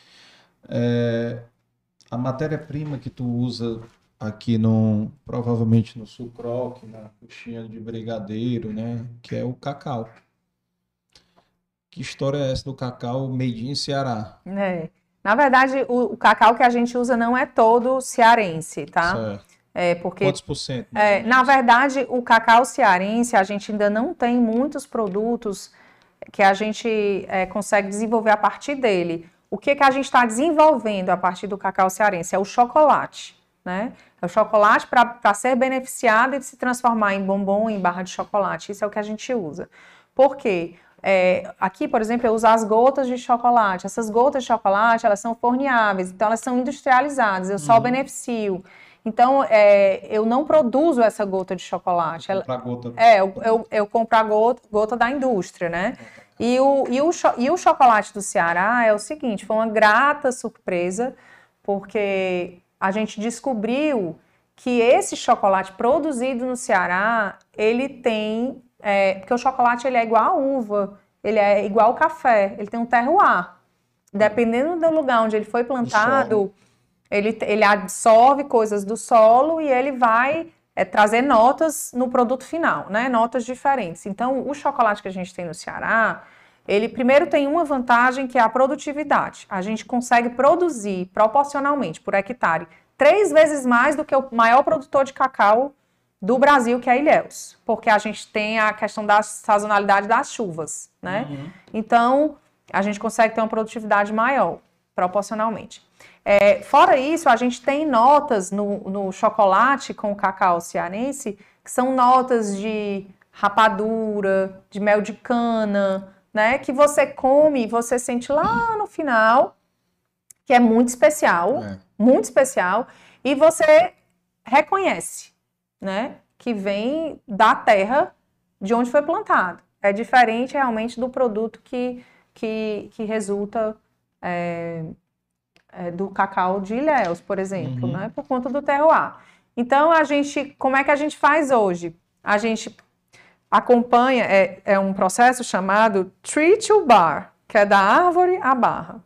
é, a matéria-prima que tu usa aqui no provavelmente no sucroque, na coxinha de brigadeiro, né, que é o cacau. Que história é essa do cacau made in Ceará? É. Na verdade, o, o cacau que a gente usa não é todo cearense, tá? Certo. É porque, Quantos por cento? É, na verdade, o cacau cearense, a gente ainda não tem muitos produtos que a gente é, consegue desenvolver a partir dele. O que, que a gente está desenvolvendo a partir do cacau cearense? É o chocolate, né? É o chocolate para ser beneficiado e se transformar em bombom, em barra de chocolate. Isso é o que a gente usa. Por quê? É, aqui, por exemplo, eu uso as gotas de chocolate. Essas gotas de chocolate, elas são forneáveis, então elas são industrializadas. Eu só uhum. beneficio. Então, é, eu não produzo essa gota de chocolate. Ela, gota. É, eu, eu, eu compro a gota, gota da indústria, né? E o, e, o, e o chocolate do Ceará é o seguinte: foi uma grata surpresa, porque a gente descobriu que esse chocolate produzido no Ceará, ele tem. É, porque o chocolate ele é igual a uva, ele é igual ao café, ele tem um terroir. Dependendo do lugar onde ele foi plantado, ele, ele absorve coisas do solo e ele vai é, trazer notas no produto final, né? Notas diferentes. Então, o chocolate que a gente tem no Ceará, ele primeiro tem uma vantagem que é a produtividade. A gente consegue produzir proporcionalmente por hectare três vezes mais do que o maior produtor de cacau do Brasil, que é a Ilhéus, porque a gente tem a questão da sazonalidade das chuvas, né? Uhum. Então, a gente consegue ter uma produtividade maior, proporcionalmente. É, fora isso, a gente tem notas no, no chocolate com cacau cearense, que são notas de rapadura, de mel de cana, né? Que você come e você sente lá no final, que é muito especial, é. muito especial, e você reconhece, né? Que vem da terra de onde foi plantado. é diferente realmente do produto que, que, que resulta é, é, do cacau de Ilhéus, por exemplo, uhum. né? Por conta do terroir. Então, a gente, como é que a gente faz hoje? A gente acompanha, é, é um processo chamado tree to bar, que é da árvore à barra.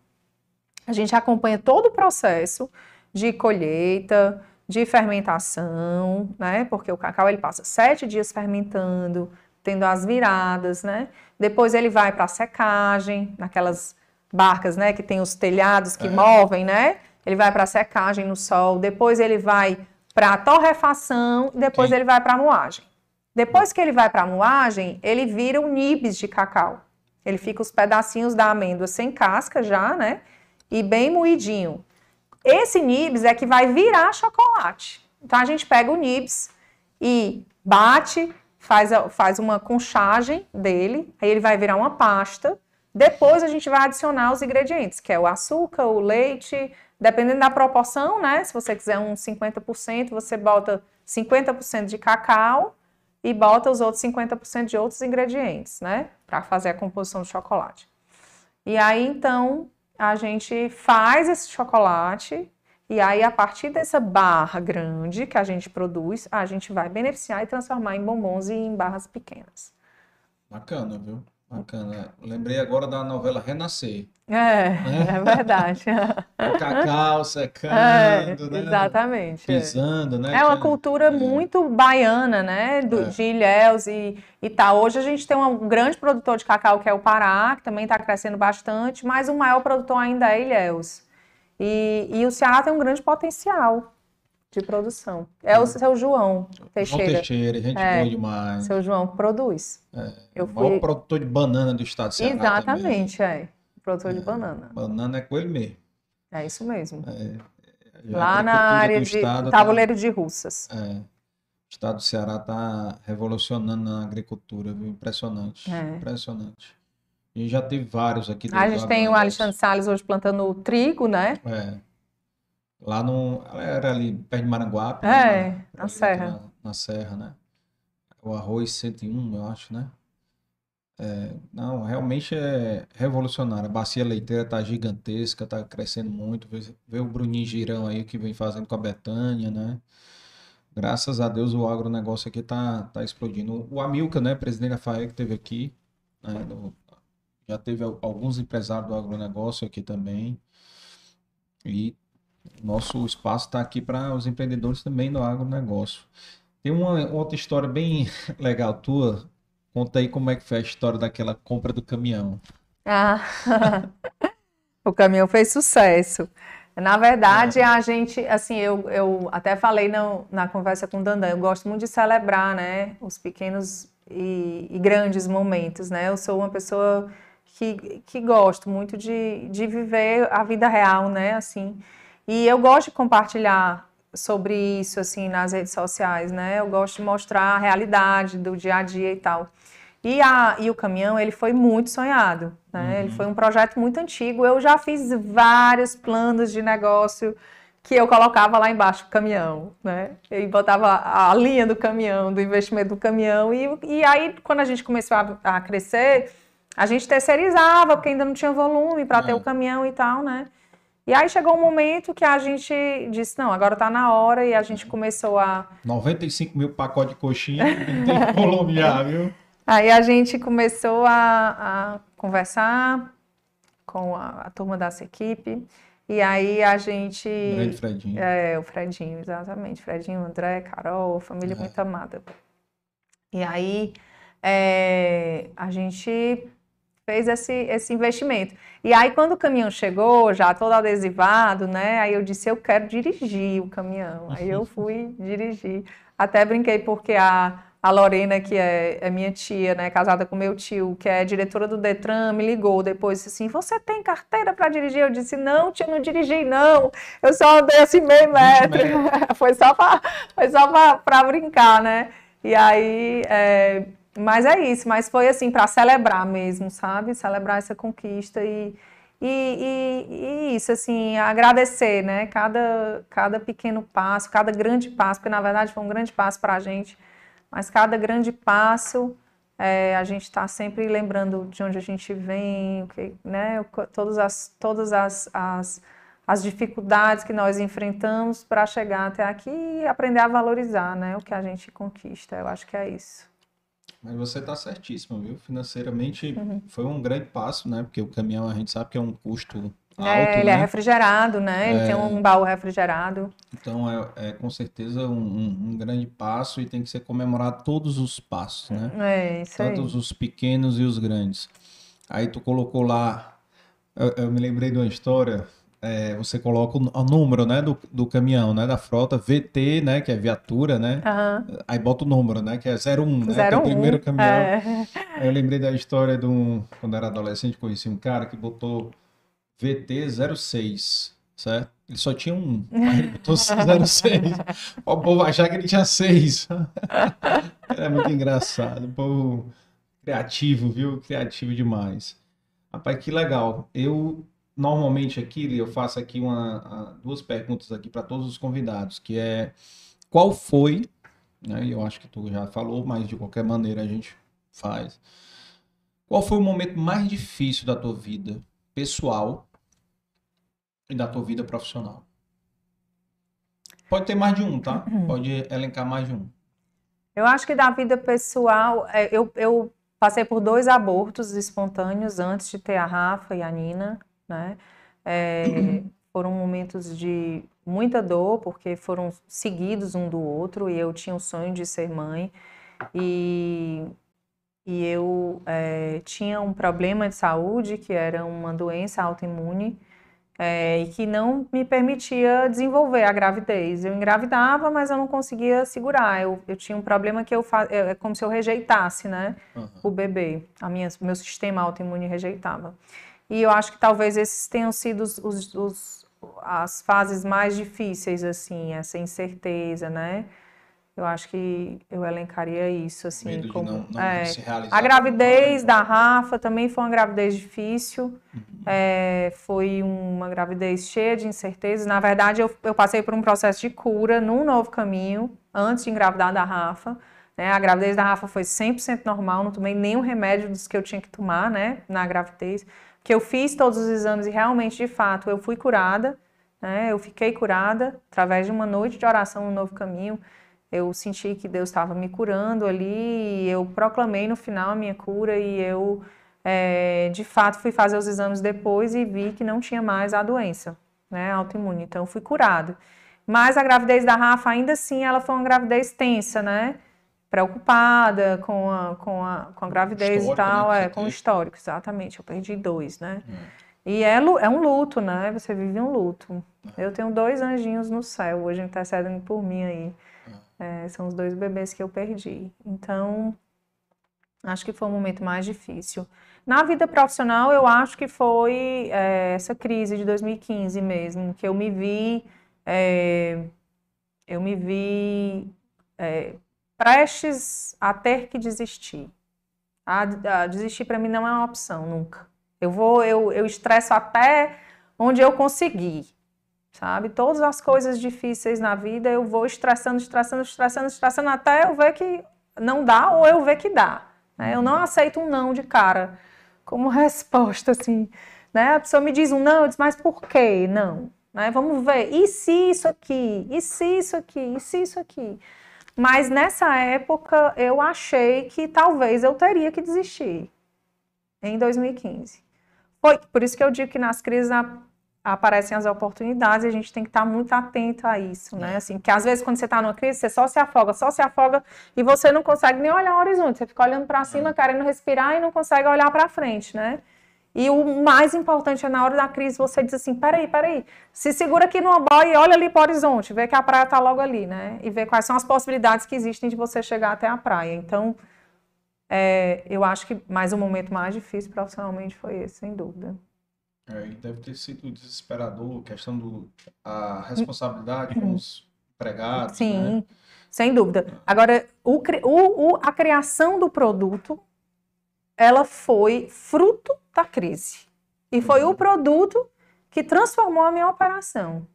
A gente acompanha todo o processo de colheita, de fermentação, né? Porque o cacau ele passa sete dias fermentando, tendo as viradas, né? Depois ele vai para a secagem, naquelas barcas, né? Que tem os telhados que é. movem, né? Ele vai para secagem no sol. Depois ele vai para torrefação. Depois Sim. ele vai para a moagem. Depois que ele vai para a moagem, ele vira um nibs de cacau. Ele fica os pedacinhos da amêndoa sem casca já, né? E bem moidinho. Esse nibs é que vai virar chocolate. Então a gente pega o nibs e bate, faz, faz uma conchagem dele, aí ele vai virar uma pasta. Depois a gente vai adicionar os ingredientes, que é o açúcar, o leite, dependendo da proporção, né? Se você quiser um 50%, você bota 50% de cacau e bota os outros 50% de outros ingredientes, né? Para fazer a composição do chocolate. E aí, então, a gente faz esse chocolate e aí, a partir dessa barra grande que a gente produz, a gente vai beneficiar e transformar em bombons e em barras pequenas. Bacana, viu? Bacana. Lembrei agora da novela Renascer. É, né? é verdade. o cacau secando, é, né? Exatamente. Pisando, né? É uma cultura é. muito baiana, né? Do, é. De Ilhéus e, e tal. Hoje a gente tem um grande produtor de cacau que é o Pará, que também está crescendo bastante, mas o maior produtor ainda é Ilhéus. E, e o Ceará tem um grande potencial de produção. É o seu João Teixeira. João Teixeira, gente é, boa demais. Seu João produz. É, eu o maior produtor de banana do estado de Ceará Exatamente, também. é. Produtor é, de banana. Banana é com ele mesmo. É isso mesmo. É, Lá na área de tá tabuleiro tá, de russas. É. O estado do Ceará está revolucionando na agricultura, viu? Impressionante. É. Impressionante. E já teve vários aqui. A gente tem o Alexandre Salles hoje plantando trigo, né? É. Lá no. Era ali perto de Maranguape. É, né? na Serra. Na, na, Serra, né? O arroz 101, eu acho, né? É, não, realmente é revolucionário. A bacia leiteira tá gigantesca, tá crescendo muito. Vê, vê o Bruninho Girão aí que vem fazendo com a Betânia, né? Graças a Deus o agronegócio aqui tá, tá explodindo. O Amilca, né, presidente da FAE, que teve aqui, né, já teve alguns empresários do agronegócio aqui também. E nosso espaço está aqui para os empreendedores também do agronegócio. Tem uma outra história bem legal tua. Conta aí como é que foi a história daquela compra do caminhão. Ah, o caminhão fez sucesso. Na verdade, é. a gente, assim, eu, eu até falei na, na conversa com o Dandan, eu gosto muito de celebrar, né, os pequenos e, e grandes momentos, né? Eu sou uma pessoa que, que gosto muito de, de viver a vida real, né? Assim, e eu gosto de compartilhar sobre isso, assim, nas redes sociais, né? Eu gosto de mostrar a realidade do dia a dia e tal. E, a, e o caminhão, ele foi muito sonhado, né? Uhum. Ele foi um projeto muito antigo. Eu já fiz vários planos de negócio que eu colocava lá embaixo do caminhão, né? E botava a linha do caminhão, do investimento do caminhão. E, e aí, quando a gente começou a, a crescer, a gente terceirizava, porque ainda não tinha volume para é. ter o caminhão e tal, né? E aí chegou um momento que a gente disse, não, agora está na hora, e a gente começou a... 95 mil pacotes de coxinha, tem já, viu? Aí a gente começou a, a conversar com a, a, turma dessa equipe, e aí a gente... O grande Fredinho. É, o Fredinho, exatamente. Fredinho, André, Carol, família é. muito amada. E aí é, a gente fez esse, esse investimento. E aí, quando o caminhão chegou, já todo adesivado, né? Aí eu disse, eu quero dirigir o caminhão. Aí eu fui dirigir. Até brinquei porque a, a Lorena, que é, é, minha tia, né, casada com meu tio, que é diretora do Detran, me ligou depois disse assim: Você tem carteira para dirigir? Eu disse: Não, tia, não dirigi, não. Eu só andei assim meio metro. foi só para brincar, né? E aí é, mas é isso, mas foi assim, para celebrar mesmo, sabe? Celebrar essa conquista e, e, e, e, isso, assim, agradecer, né? Cada, cada pequeno passo, cada grande passo, porque na verdade foi um grande passo para a gente, mas cada grande passo é, a gente está sempre lembrando de onde a gente vem, que, né, todas as, todas as, as, as dificuldades que nós enfrentamos para chegar até aqui e aprender a valorizar né, o que a gente conquista. Eu acho que é isso. Mas você está certíssimo, viu? Financeiramente uhum. foi um grande passo, né? Porque o caminhão a gente sabe que é um custo Alto, é, ele é né? é refrigerado, né? Ele é... tem um baú refrigerado. Então é, é com certeza um, um, um, grande passo e tem que ser comemorado todos os passos, né? É, isso Tanto aí. os pequenos e os grandes. Aí tu colocou lá, eu, eu me lembrei de uma história, é, você coloca o, o, número, né, do, do caminhão, né, da frota, VT, né, que é viatura, né? Uhum. Aí bota o número, né, que é 01, né? 01, que é o primeiro caminhão. É. Aí eu lembrei da história de um, quando era adolescente, conheci um cara que botou VT06, certo? Ele só tinha um, mas ele botou 06. o povo achar que ele tinha seis. é muito engraçado. O povo criativo, viu? Criativo demais. Rapaz, que legal. Eu, normalmente aqui, eu faço aqui uma, duas perguntas aqui para todos os convidados, que é qual foi, né? Eu acho que tu já falou, mas de qualquer maneira a gente faz. Qual foi o momento mais difícil da tua vida pessoal e da tua vida profissional? Pode ter mais de um, tá? Uhum. Pode elencar mais de um. Eu acho que da vida pessoal, é, eu, eu passei por dois abortos espontâneos antes de ter a Rafa e a Nina, né? É. Foram momentos de muita dor, porque foram seguidos um do outro, e eu tinha o sonho de ser mãe. E e eu é, tinha um problema de saúde, que era uma doença autoimune, é, e que não me permitia desenvolver a gravidez. Eu engravidava, mas eu não conseguia segurar. Eu, eu tinha um problema que eu é, é como se eu rejeitasse, né, uhum. o bebê. A minha, meu sistema autoimune rejeitava. E eu acho que talvez esses tenham sido os, os, os as fases mais difíceis, assim, essa incerteza, né? Eu acho que eu elencaria isso, assim. Medo como, não, não é, a gravidez da Rafa também foi uma gravidez difícil. Uhum. É, foi uma gravidez cheia de incertezas. Na verdade, eu, eu, passei por um processo de cura num novo caminho, antes de engravidar da Rafa. Né? A gravidez da Rafa foi 100% normal, não tomei nenhum remédio dos que eu tinha que tomar né, na gravidez. Que eu fiz todos os exames e realmente, de fato, eu fui curada. Né? Eu fiquei curada através de uma noite de oração no novo caminho eu senti que Deus estava me curando ali, eu proclamei no final a minha cura e eu, é, de fato, fui fazer os exames depois e vi que não tinha mais a doença, né, autoimune, então fui curado. Mas a gravidez da Rafa, ainda assim, ela foi uma gravidez tensa, né, preocupada com a, com a, com a gravidez e tal, né, é, com o histórico, exatamente, eu perdi dois, né. Hum. E é, é um luto, né? Você vive um luto. Eu tenho dois anjinhos no céu, hoje intercedendo por mim aí. É, são os dois bebês que eu perdi. Então, acho que foi o momento mais difícil. Na vida profissional, eu acho que foi é, essa crise de 2015 mesmo, que eu me vi, é, eu me vi é, prestes a ter que desistir. Desistir para mim não é uma opção nunca. Eu vou, eu, eu estresso até onde eu conseguir sabe? Todas as coisas difíceis na vida eu vou estressando, estressando, estressando, estressando até eu ver que não dá ou eu ver que dá. Né? Eu não aceito um não de cara como resposta, assim. Né? A pessoa me diz um não, eu digo, mas por quê? Não. Né? Vamos ver. E se isso aqui? E se isso aqui? E se isso aqui? Mas nessa época eu achei que talvez eu teria que desistir. Em 2015. Foi por isso que eu digo que nas crises aparecem as oportunidades e a gente tem que estar muito atento a isso, né? É. Assim, que às vezes quando você está numa crise, você só se afoga, só se afoga e você não consegue nem olhar o horizonte, você fica olhando para cima, é. querendo respirar e não consegue olhar para frente, né? E o mais importante é na hora da crise você diz assim, peraí, peraí, se segura aqui numa boia e olha ali para o horizonte, vê que a praia está logo ali, né? E vê quais são as possibilidades que existem de você chegar até a praia. Então, é, eu acho que mais um momento mais difícil profissionalmente foi esse, sem dúvida. É, e deve ter sido desesperador questão do a responsabilidade com os empregados. Sim, né? sem dúvida. Agora, o, o, a criação do produto, ela foi fruto da crise. E foi uhum. o produto que transformou a minha operação,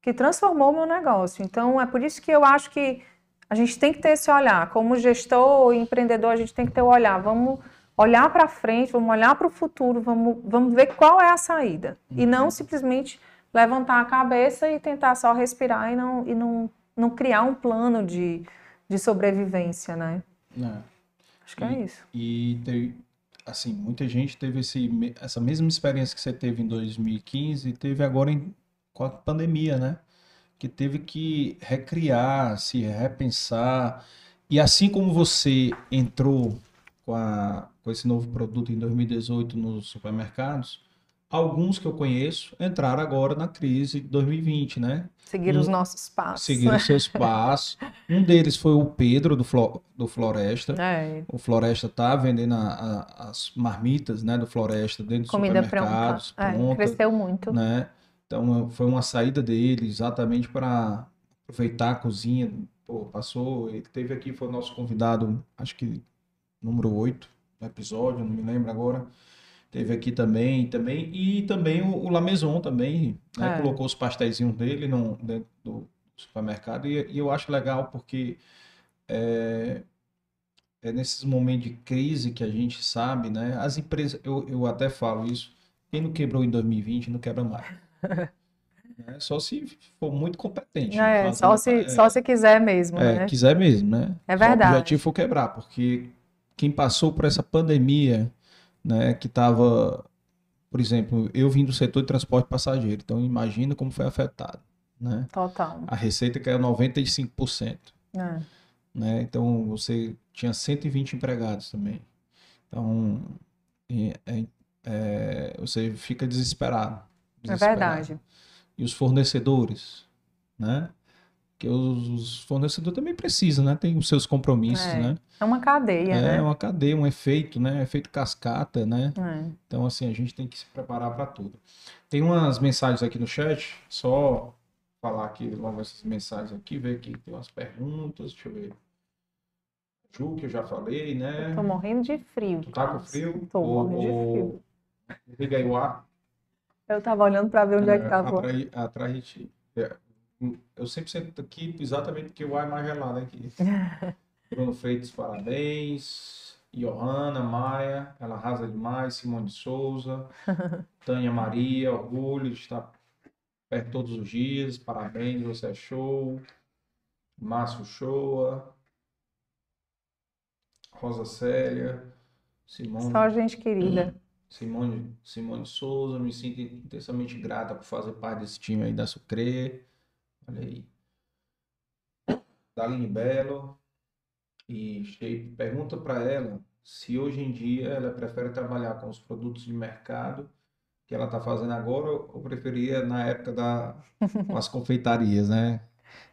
que transformou o meu negócio. Então, é por isso que eu acho que a gente tem que ter esse olhar. Como gestor e empreendedor, a gente tem que ter o olhar. Vamos olhar para frente, vamos olhar para o futuro, vamos, vamos ver qual é a saída. E não simplesmente levantar a cabeça e tentar só respirar e não, e não, não criar um plano de, de sobrevivência, né? É. Acho que é E- isso. E teve, assim, muita gente teve esse, essa mesma experiência que você teve em 2015 e teve agora em, com a pandemia, né? Que teve que recriar, se repensar. E assim como você entrou com, a, com esse novo produto em 2018 nos supermercados, alguns que eu conheço entraram agora na crise de 2020, né? Seguir um- os nossos passos. Seguiram seus passos. Um deles foi o Pedro do, Flo- do Floresta. É, O Floresta tá vendendo a- a- as marmitas, né, do Floresta dentro dos comida pronta. supermercados, É, pronta, cresceu muito. né? Então foi uma saída dele exatamente para aproveitar a cozinha. Pô, passou, ele teve aqui, foi o nosso convidado, acho que número 8 do episódio, não me lembro agora. Teve aqui também, também e também o, o La Maison também, né? É. Colocou os pastéisinhos dele no, dentro do supermercado e, e eu acho legal porque é, é nesses momentos de crise que a gente sabe, né? As empresas, eu, eu até falo isso, quem não quebrou em 2020 não quebra mais. Né? Só se for muito competente. É, fazendo- só se, é, só se quiser mesmo, é, né? quiser mesmo, né? É Só verdade. O objetivo foi quebrar, porque quem passou por essa pandemia, né, que tava, por exemplo, eu vim do setor de transporte passageiro, então imagina como foi afetado, né? Total. A receita caiu 95%, É. né? Então você tinha 120 empregados também. Então é- é- é, você fica desesperado. É desesperado. verdade. E os fornecedores, né? Porque os, os fornecedores também precisam, né? Tem os seus compromissos, É, né? É uma cadeia, É né? uma cadeia, um efeito, né? Efeito cascata, né? É. Então, assim, a gente tem que se preparar para tudo. Tem umas mensagens aqui no chat, só falar aqui logo essas mensagens aqui, ver aqui, tem umas perguntas, deixa eu ver. Ju, que eu já falei, né? Tô morrendo de frio. Tu tá com frio? Tô Ou- morrendo de ou- frio. Liga aí o ar. Eu tava olhando pra ver onde é, que É, tava. Atrás, atrás de ti. É, Eu sempre sento aqui exatamente porque o ar é mais gelado aqui. Bruno Freitas, parabéns. Johanna, Maia, ela arrasa demais. Simone de Souza. Tânia Maria, orgulho de estar perto todos os dias. Parabéns, você é show. Márcio Shoa. Rosa Célia. Simone. Só gente querida. Simone, Simone Souza, me sinto intensamente grata por fazer parte desse time aí da Sucre. Olha aí. Daline Belo. E Shape pergunta para ela se hoje em dia ela prefere trabalhar com os produtos de mercado que ela está fazendo agora ou preferia na época da, com as confeitarias, né?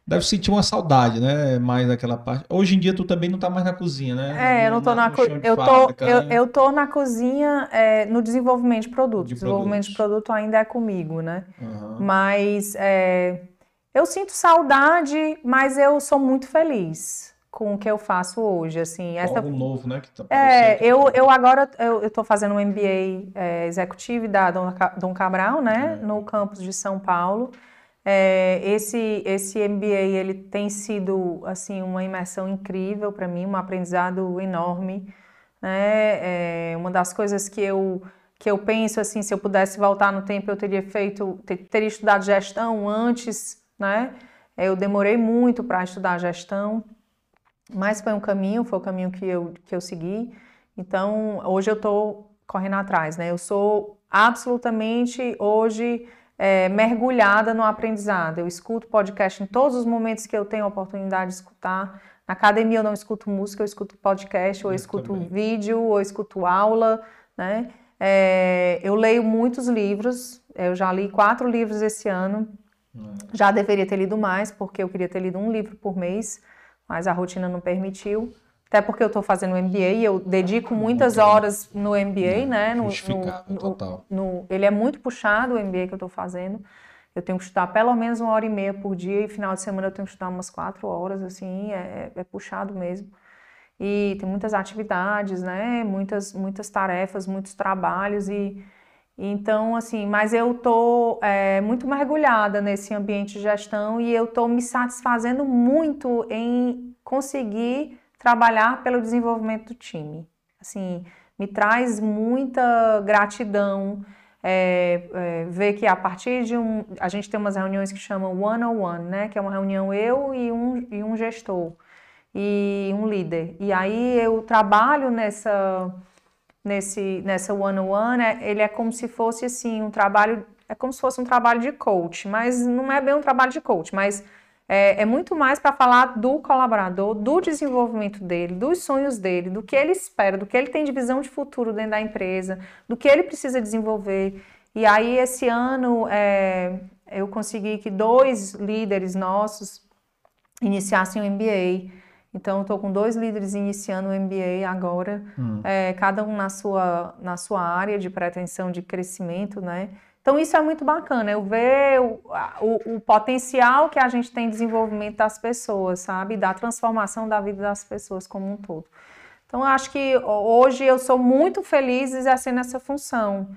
Deve sentir uma saudade, né? Mais daquela parte. Hoje em dia tu também não tá mais na cozinha, né? É, eu não tô na no co... chão de eu tô eu, né? eu tô na cozinha é, no desenvolvimento de produto. De desenvolvimento de produtos. produto ainda é comigo, né? Aham. Mas é, eu sinto saudade, mas eu sou muito feliz com o que eu faço hoje, assim. Essa Algo novo, né? Que tá É, eu, eu agora eu estou fazendo um MBA é, executivo da Dom Cabral, né, É. no campus de São Paulo. É, esse esse MBA ele tem sido assim uma imersão incrível para mim, um aprendizado enorme, né? É, uma das coisas que eu que eu penso assim, se eu pudesse voltar no tempo, eu teria feito, ter- teria estudado gestão antes, né? Eu demorei muito para estudar gestão, mas foi um caminho, foi o caminho que eu, que eu segui. Então, hoje eu estou correndo atrás, né? Eu sou absolutamente hoje é, mergulhada no aprendizado. Eu escuto podcast em todos os momentos que eu tenho a oportunidade de escutar. Na academia eu não escuto música, eu escuto podcast, ou eu Eu escuto também. vídeo, ou eu escuto aula, né? É, eu leio muitos livros, eu já li quatro livros esse ano, já deveria ter lido mais, porque eu queria ter lido um livro por mês, mas a rotina não permitiu. Até porque eu estou fazendo o MBA e eu dedico muitas Muito bem. horas no MBA, né? No, no- total. no- ele é muito puxado, o MBA que eu estou fazendo. Eu tenho que estudar pelo menos uma hora e meia por dia e final de semana eu tenho que estudar umas quatro horas, assim, é, é puxado mesmo. E tem muitas atividades, né? Muitas, muitas tarefas, muitos trabalhos e, Então, assim, mas eu tô é, muito mergulhada nesse ambiente de gestão e eu tô me satisfazendo muito em conseguir trabalhar pelo desenvolvimento do time. Assim, me traz muita gratidão é, é, ver que a partir de um. A gente tem umas reuniões que chamam one on one, né? Que é uma reunião eu e um, e um gestor e um líder. E aí eu trabalho nessa nesse nessa one on one, né, ele é como se fosse assim um trabalho, é como se fosse um trabalho de coach, mas não é bem um trabalho de coach, mas é, é muito mais para falar do colaborador, do desenvolvimento dele, dos sonhos dele, do que ele espera, do que ele tem de visão de futuro dentro da empresa, do que ele precisa desenvolver. E aí esse ano é, eu consegui que dois líderes nossos iniciassem o MBA. Então, estou com dois líderes iniciando o MBA agora, hum. é, cada um na sua, na sua área de pretensão de crescimento, né? Então, isso é muito bacana, eu ver o, o, o, potencial que a gente tem de desenvolvimento das pessoas, sabe? Da transformação da vida das pessoas como um todo. Então, eu acho que hoje eu sou muito feliz exercendo essa função.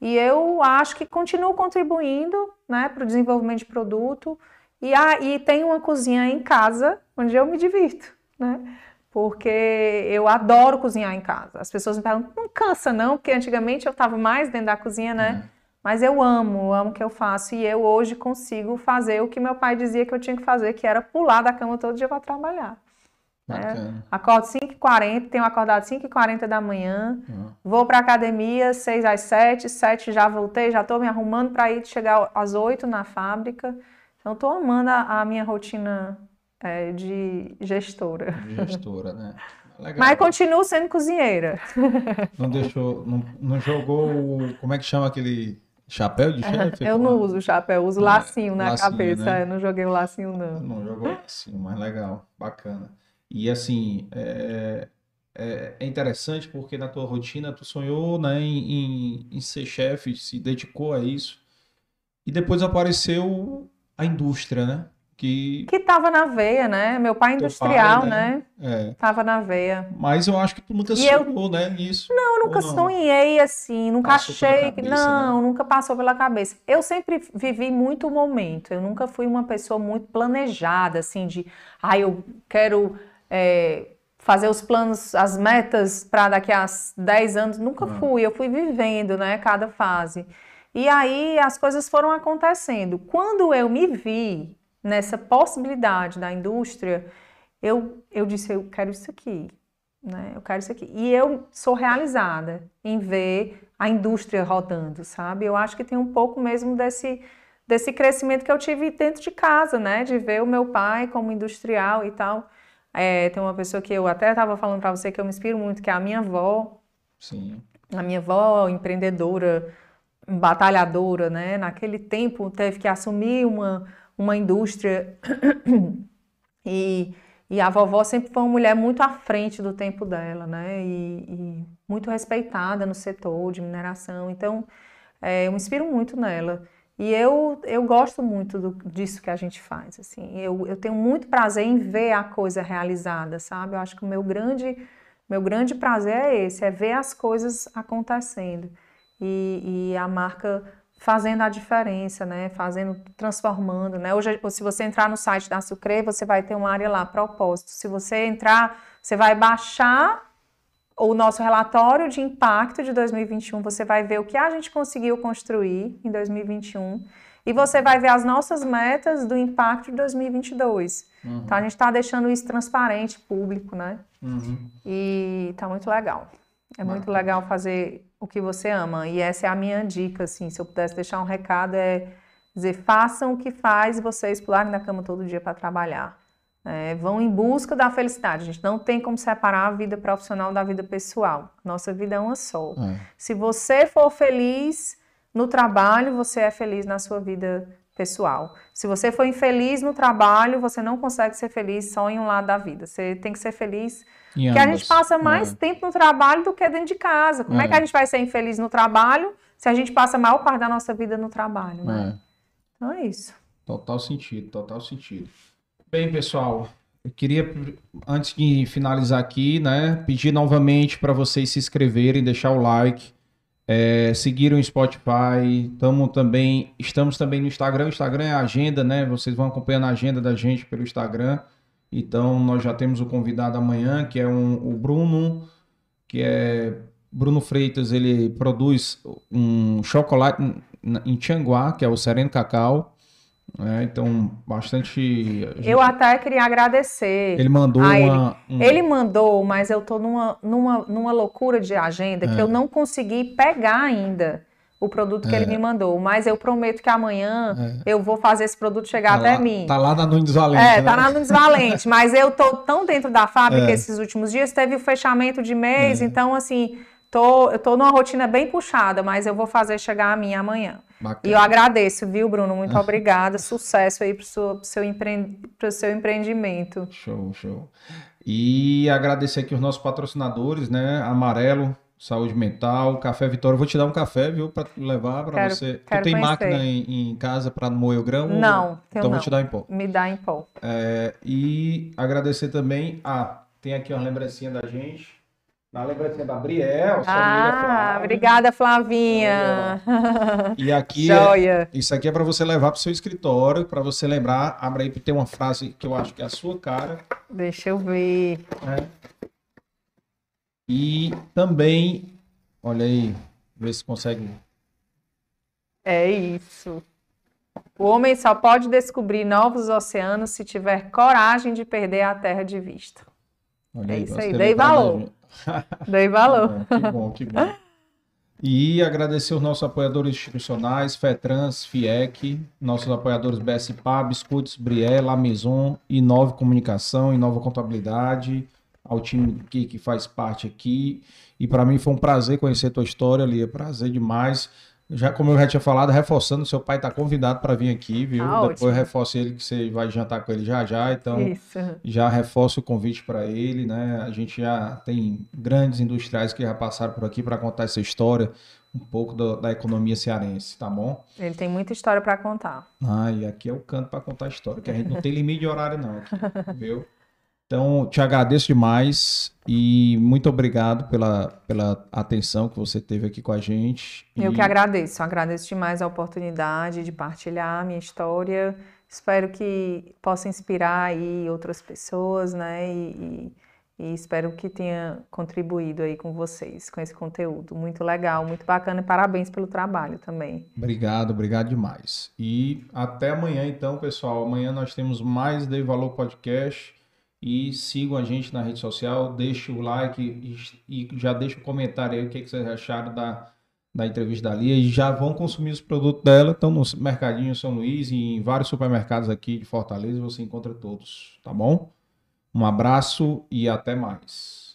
E eu acho que continuo contribuindo né, para o desenvolvimento de produto. E, a, e tenho uma cozinha em casa onde eu me divirto né? Porque eu adoro cozinhar em casa. As pessoas me perguntam, não cansa não? Porque antigamente eu estava mais dentro da cozinha, né? Uhum. Mas eu amo, amo o que eu faço e eu hoje consigo fazer o que meu pai dizia que eu tinha que fazer, que era pular da cama todo dia para trabalhar. Né? Acordo 5h40, tenho acordado 5h40 da manhã, uhum. vou para academia 6 às 7, 7 já voltei, já estou me arrumando para ir chegar às 8 na fábrica. Então, estou amando a, a minha rotina é, de gestora. De gestora, né? Legal. Mas continuo sendo cozinheira. Não deixou, não, não jogou o, como é que chama aquele chapéu de chefe? Eu não uso chapéu, uso lacinho na lacinho, cabeça. Né? Eu não joguei o lacinho, não. Não jogou lacinho, mas legal, bacana. E assim, é, é, é, interessante porque na tua rotina tu sonhou né, em, em, em ser chefe, se dedicou a isso. E depois apareceu a indústria, né? Que que estava na veia, né? Meu pai industrial, pai, né? né? É. Tava na veia. Mas eu acho que tu nunca e sonhou, eu... né, nisso. Não, eu nunca não? sonhei assim, nunca passou achei que não, né? nunca passou pela cabeça. Eu sempre vivi muito o momento. Eu nunca fui uma pessoa muito planejada assim de, ah, eu quero é, fazer os planos, as metas para daqui a 10 anos. Nunca ah. fui, eu fui vivendo, né, cada fase. E aí as coisas foram acontecendo. Quando eu me vi nessa possibilidade da indústria, eu, eu disse, eu quero isso aqui, né? Eu quero isso aqui. E eu sou realizada em ver a indústria rodando, sabe? Eu acho que tem um pouco mesmo desse, desse crescimento que eu tive dentro de casa, né? De ver o meu pai como industrial e tal. É, tem uma pessoa que eu até estava falando para você que eu me inspiro muito, que é a minha avó. Sim. A minha avó, empreendedora, batalhadora, né? Naquele tempo teve que assumir uma uma indústria e, e a vovó sempre foi uma mulher muito à frente do tempo dela, né? E, e muito respeitada no setor de mineração. Então, é, eu me inspiro muito nela. E eu, eu gosto muito do, disso que a gente faz. Assim, eu, eu tenho muito prazer em ver a coisa realizada, sabe? Eu acho que o meu grande, meu grande prazer é esse, é ver as coisas acontecendo. E, e a marca fazendo a diferença, né? Fazendo, transformando, né? Hoje, se você entrar no site da Sucre, você vai ter uma área lá, propósito. Se você entrar, você vai baixar o nosso relatório de impacto de 2021, você vai ver o que a gente conseguiu construir em 2021 e você vai ver as nossas metas do impacto de 2022. Uhum. Então a gente está deixando isso transparente, público, né? Uhum. E tá muito legal. É muito legal fazer o que você ama. E essa é a minha dica, assim, se eu pudesse deixar um recado, é dizer, façam o que faz vocês pularem da cama todo dia para trabalhar. É, vão em busca da felicidade. A gente não tem como separar a vida profissional da vida pessoal. Nossa vida é uma só. É. Se você for feliz no trabalho, você é feliz na sua vida pessoal. Se você for infeliz no trabalho, você não consegue ser feliz só em um lado da vida. Você tem que ser feliz porque a gente passa mais é. tempo no trabalho do que dentro de casa. Como é. é. que a gente vai ser infeliz no trabalho se a gente passa a maior parte da nossa vida no trabalho, né? É. Então é isso. Total sentido, total sentido. Bem, pessoal, eu queria, antes de finalizar aqui, né, pedir novamente para vocês se inscreverem, deixar o like, É, seguiram o Spotify, tamo também, estamos também no Instagram. O Instagram é a agenda, né? Vocês vão acompanhando a agenda da gente pelo Instagram. Então, nós já temos o convidado amanhã, que é um, o Bruno, que é Bruno Freitas. Ele produz um chocolate em Tianguá, que é o Sereno Cacau. É, então, bastante. Gente... Eu até queria agradecer. Ele mandou uma. Ele. Um... ele mandou, mas eu tô numa, numa, numa loucura de agenda é. que eu não consegui pegar ainda o produto que é. ele me mandou. Mas eu prometo que amanhã é. eu vou fazer esse produto chegar tá até lá, mim. Tá lá na Nunes Valente. É, né? tá na Nunes Valente. mas eu tô tão dentro da fábrica é. esses últimos dias, teve o fechamento de mês, é. então assim. Tô, eu tô numa rotina bem puxada, mas eu vou fazer chegar a mim amanhã. Bacana. E eu agradeço, viu, Bruno? Muito obrigada. Sucesso aí para o seu, empre... seu empreendimento. Show, show. E agradecer aqui os nossos patrocinadores, né? Amarelo, Saúde Mental, Café Vitória. vou te dar um café, viu, para levar para você. Tu tem conhecer. máquina em, em casa para moer o grão? Não, então não. vou te dar em pó. Me dá em pó. É, e agradecer também. Ah, tem aqui uma lembrancinha da gente. Na lembrancinha da Briel, Ah, obrigada, Flavinha. E aqui, é, isso aqui é para você levar para o seu escritório, para você lembrar. Abra aí, tem uma frase que eu acho que é a sua cara. Deixa eu ver. É. E também, olha aí, vê se consegue. É isso. O homem só pode descobrir novos oceanos se tiver coragem de perder a terra de vista. Olha é aí, isso aí, dei valor. Dei valor. que bom, que bom. E agradecer os nossos apoiadores institucionais, FETRANS, FIEC, nossos apoiadores BSPA, Biscuits, Brié, La Maison, Inove Comunicação, Inova Contabilidade, ao time que, que faz parte aqui. E para mim foi um prazer conhecer a tua história, Lia, prazer demais. Já, como eu já tinha falado, reforçando, seu pai está convidado para vir aqui, viu? Ah, Depois reforça ele que você vai jantar com ele já já, então Isso. já reforça o convite para ele, né? A gente já tem grandes industriais que já passaram por aqui para contar essa história, um pouco do, da economia cearense, tá bom? Ele tem muita história para contar. Ah, e aqui é o canto para contar a história, que a gente não tem limite de horário não, aqui, viu? Então, te agradeço demais e muito obrigado pela, pela atenção que você teve aqui com a gente. Eu que agradeço, agradeço demais a oportunidade de partilhar a minha história. Espero que possa inspirar aí outras pessoas, né? E, e, e espero que tenha contribuído aí com vocês, com esse conteúdo. Muito legal, muito bacana e parabéns pelo trabalho também. Obrigado, obrigado demais. E até amanhã então, pessoal. Amanhã nós temos mais Dei Valor Podcast e sigam a gente na rede social, deixe o like e, já deixa o comentário aí o que, que vocês acharam da, da entrevista da Lia e já vão consumir os produtos dela, estão no Mercadinho São Luís e em vários supermercados aqui de Fortaleza, você encontra todos, tá bom? Um abraço e até mais.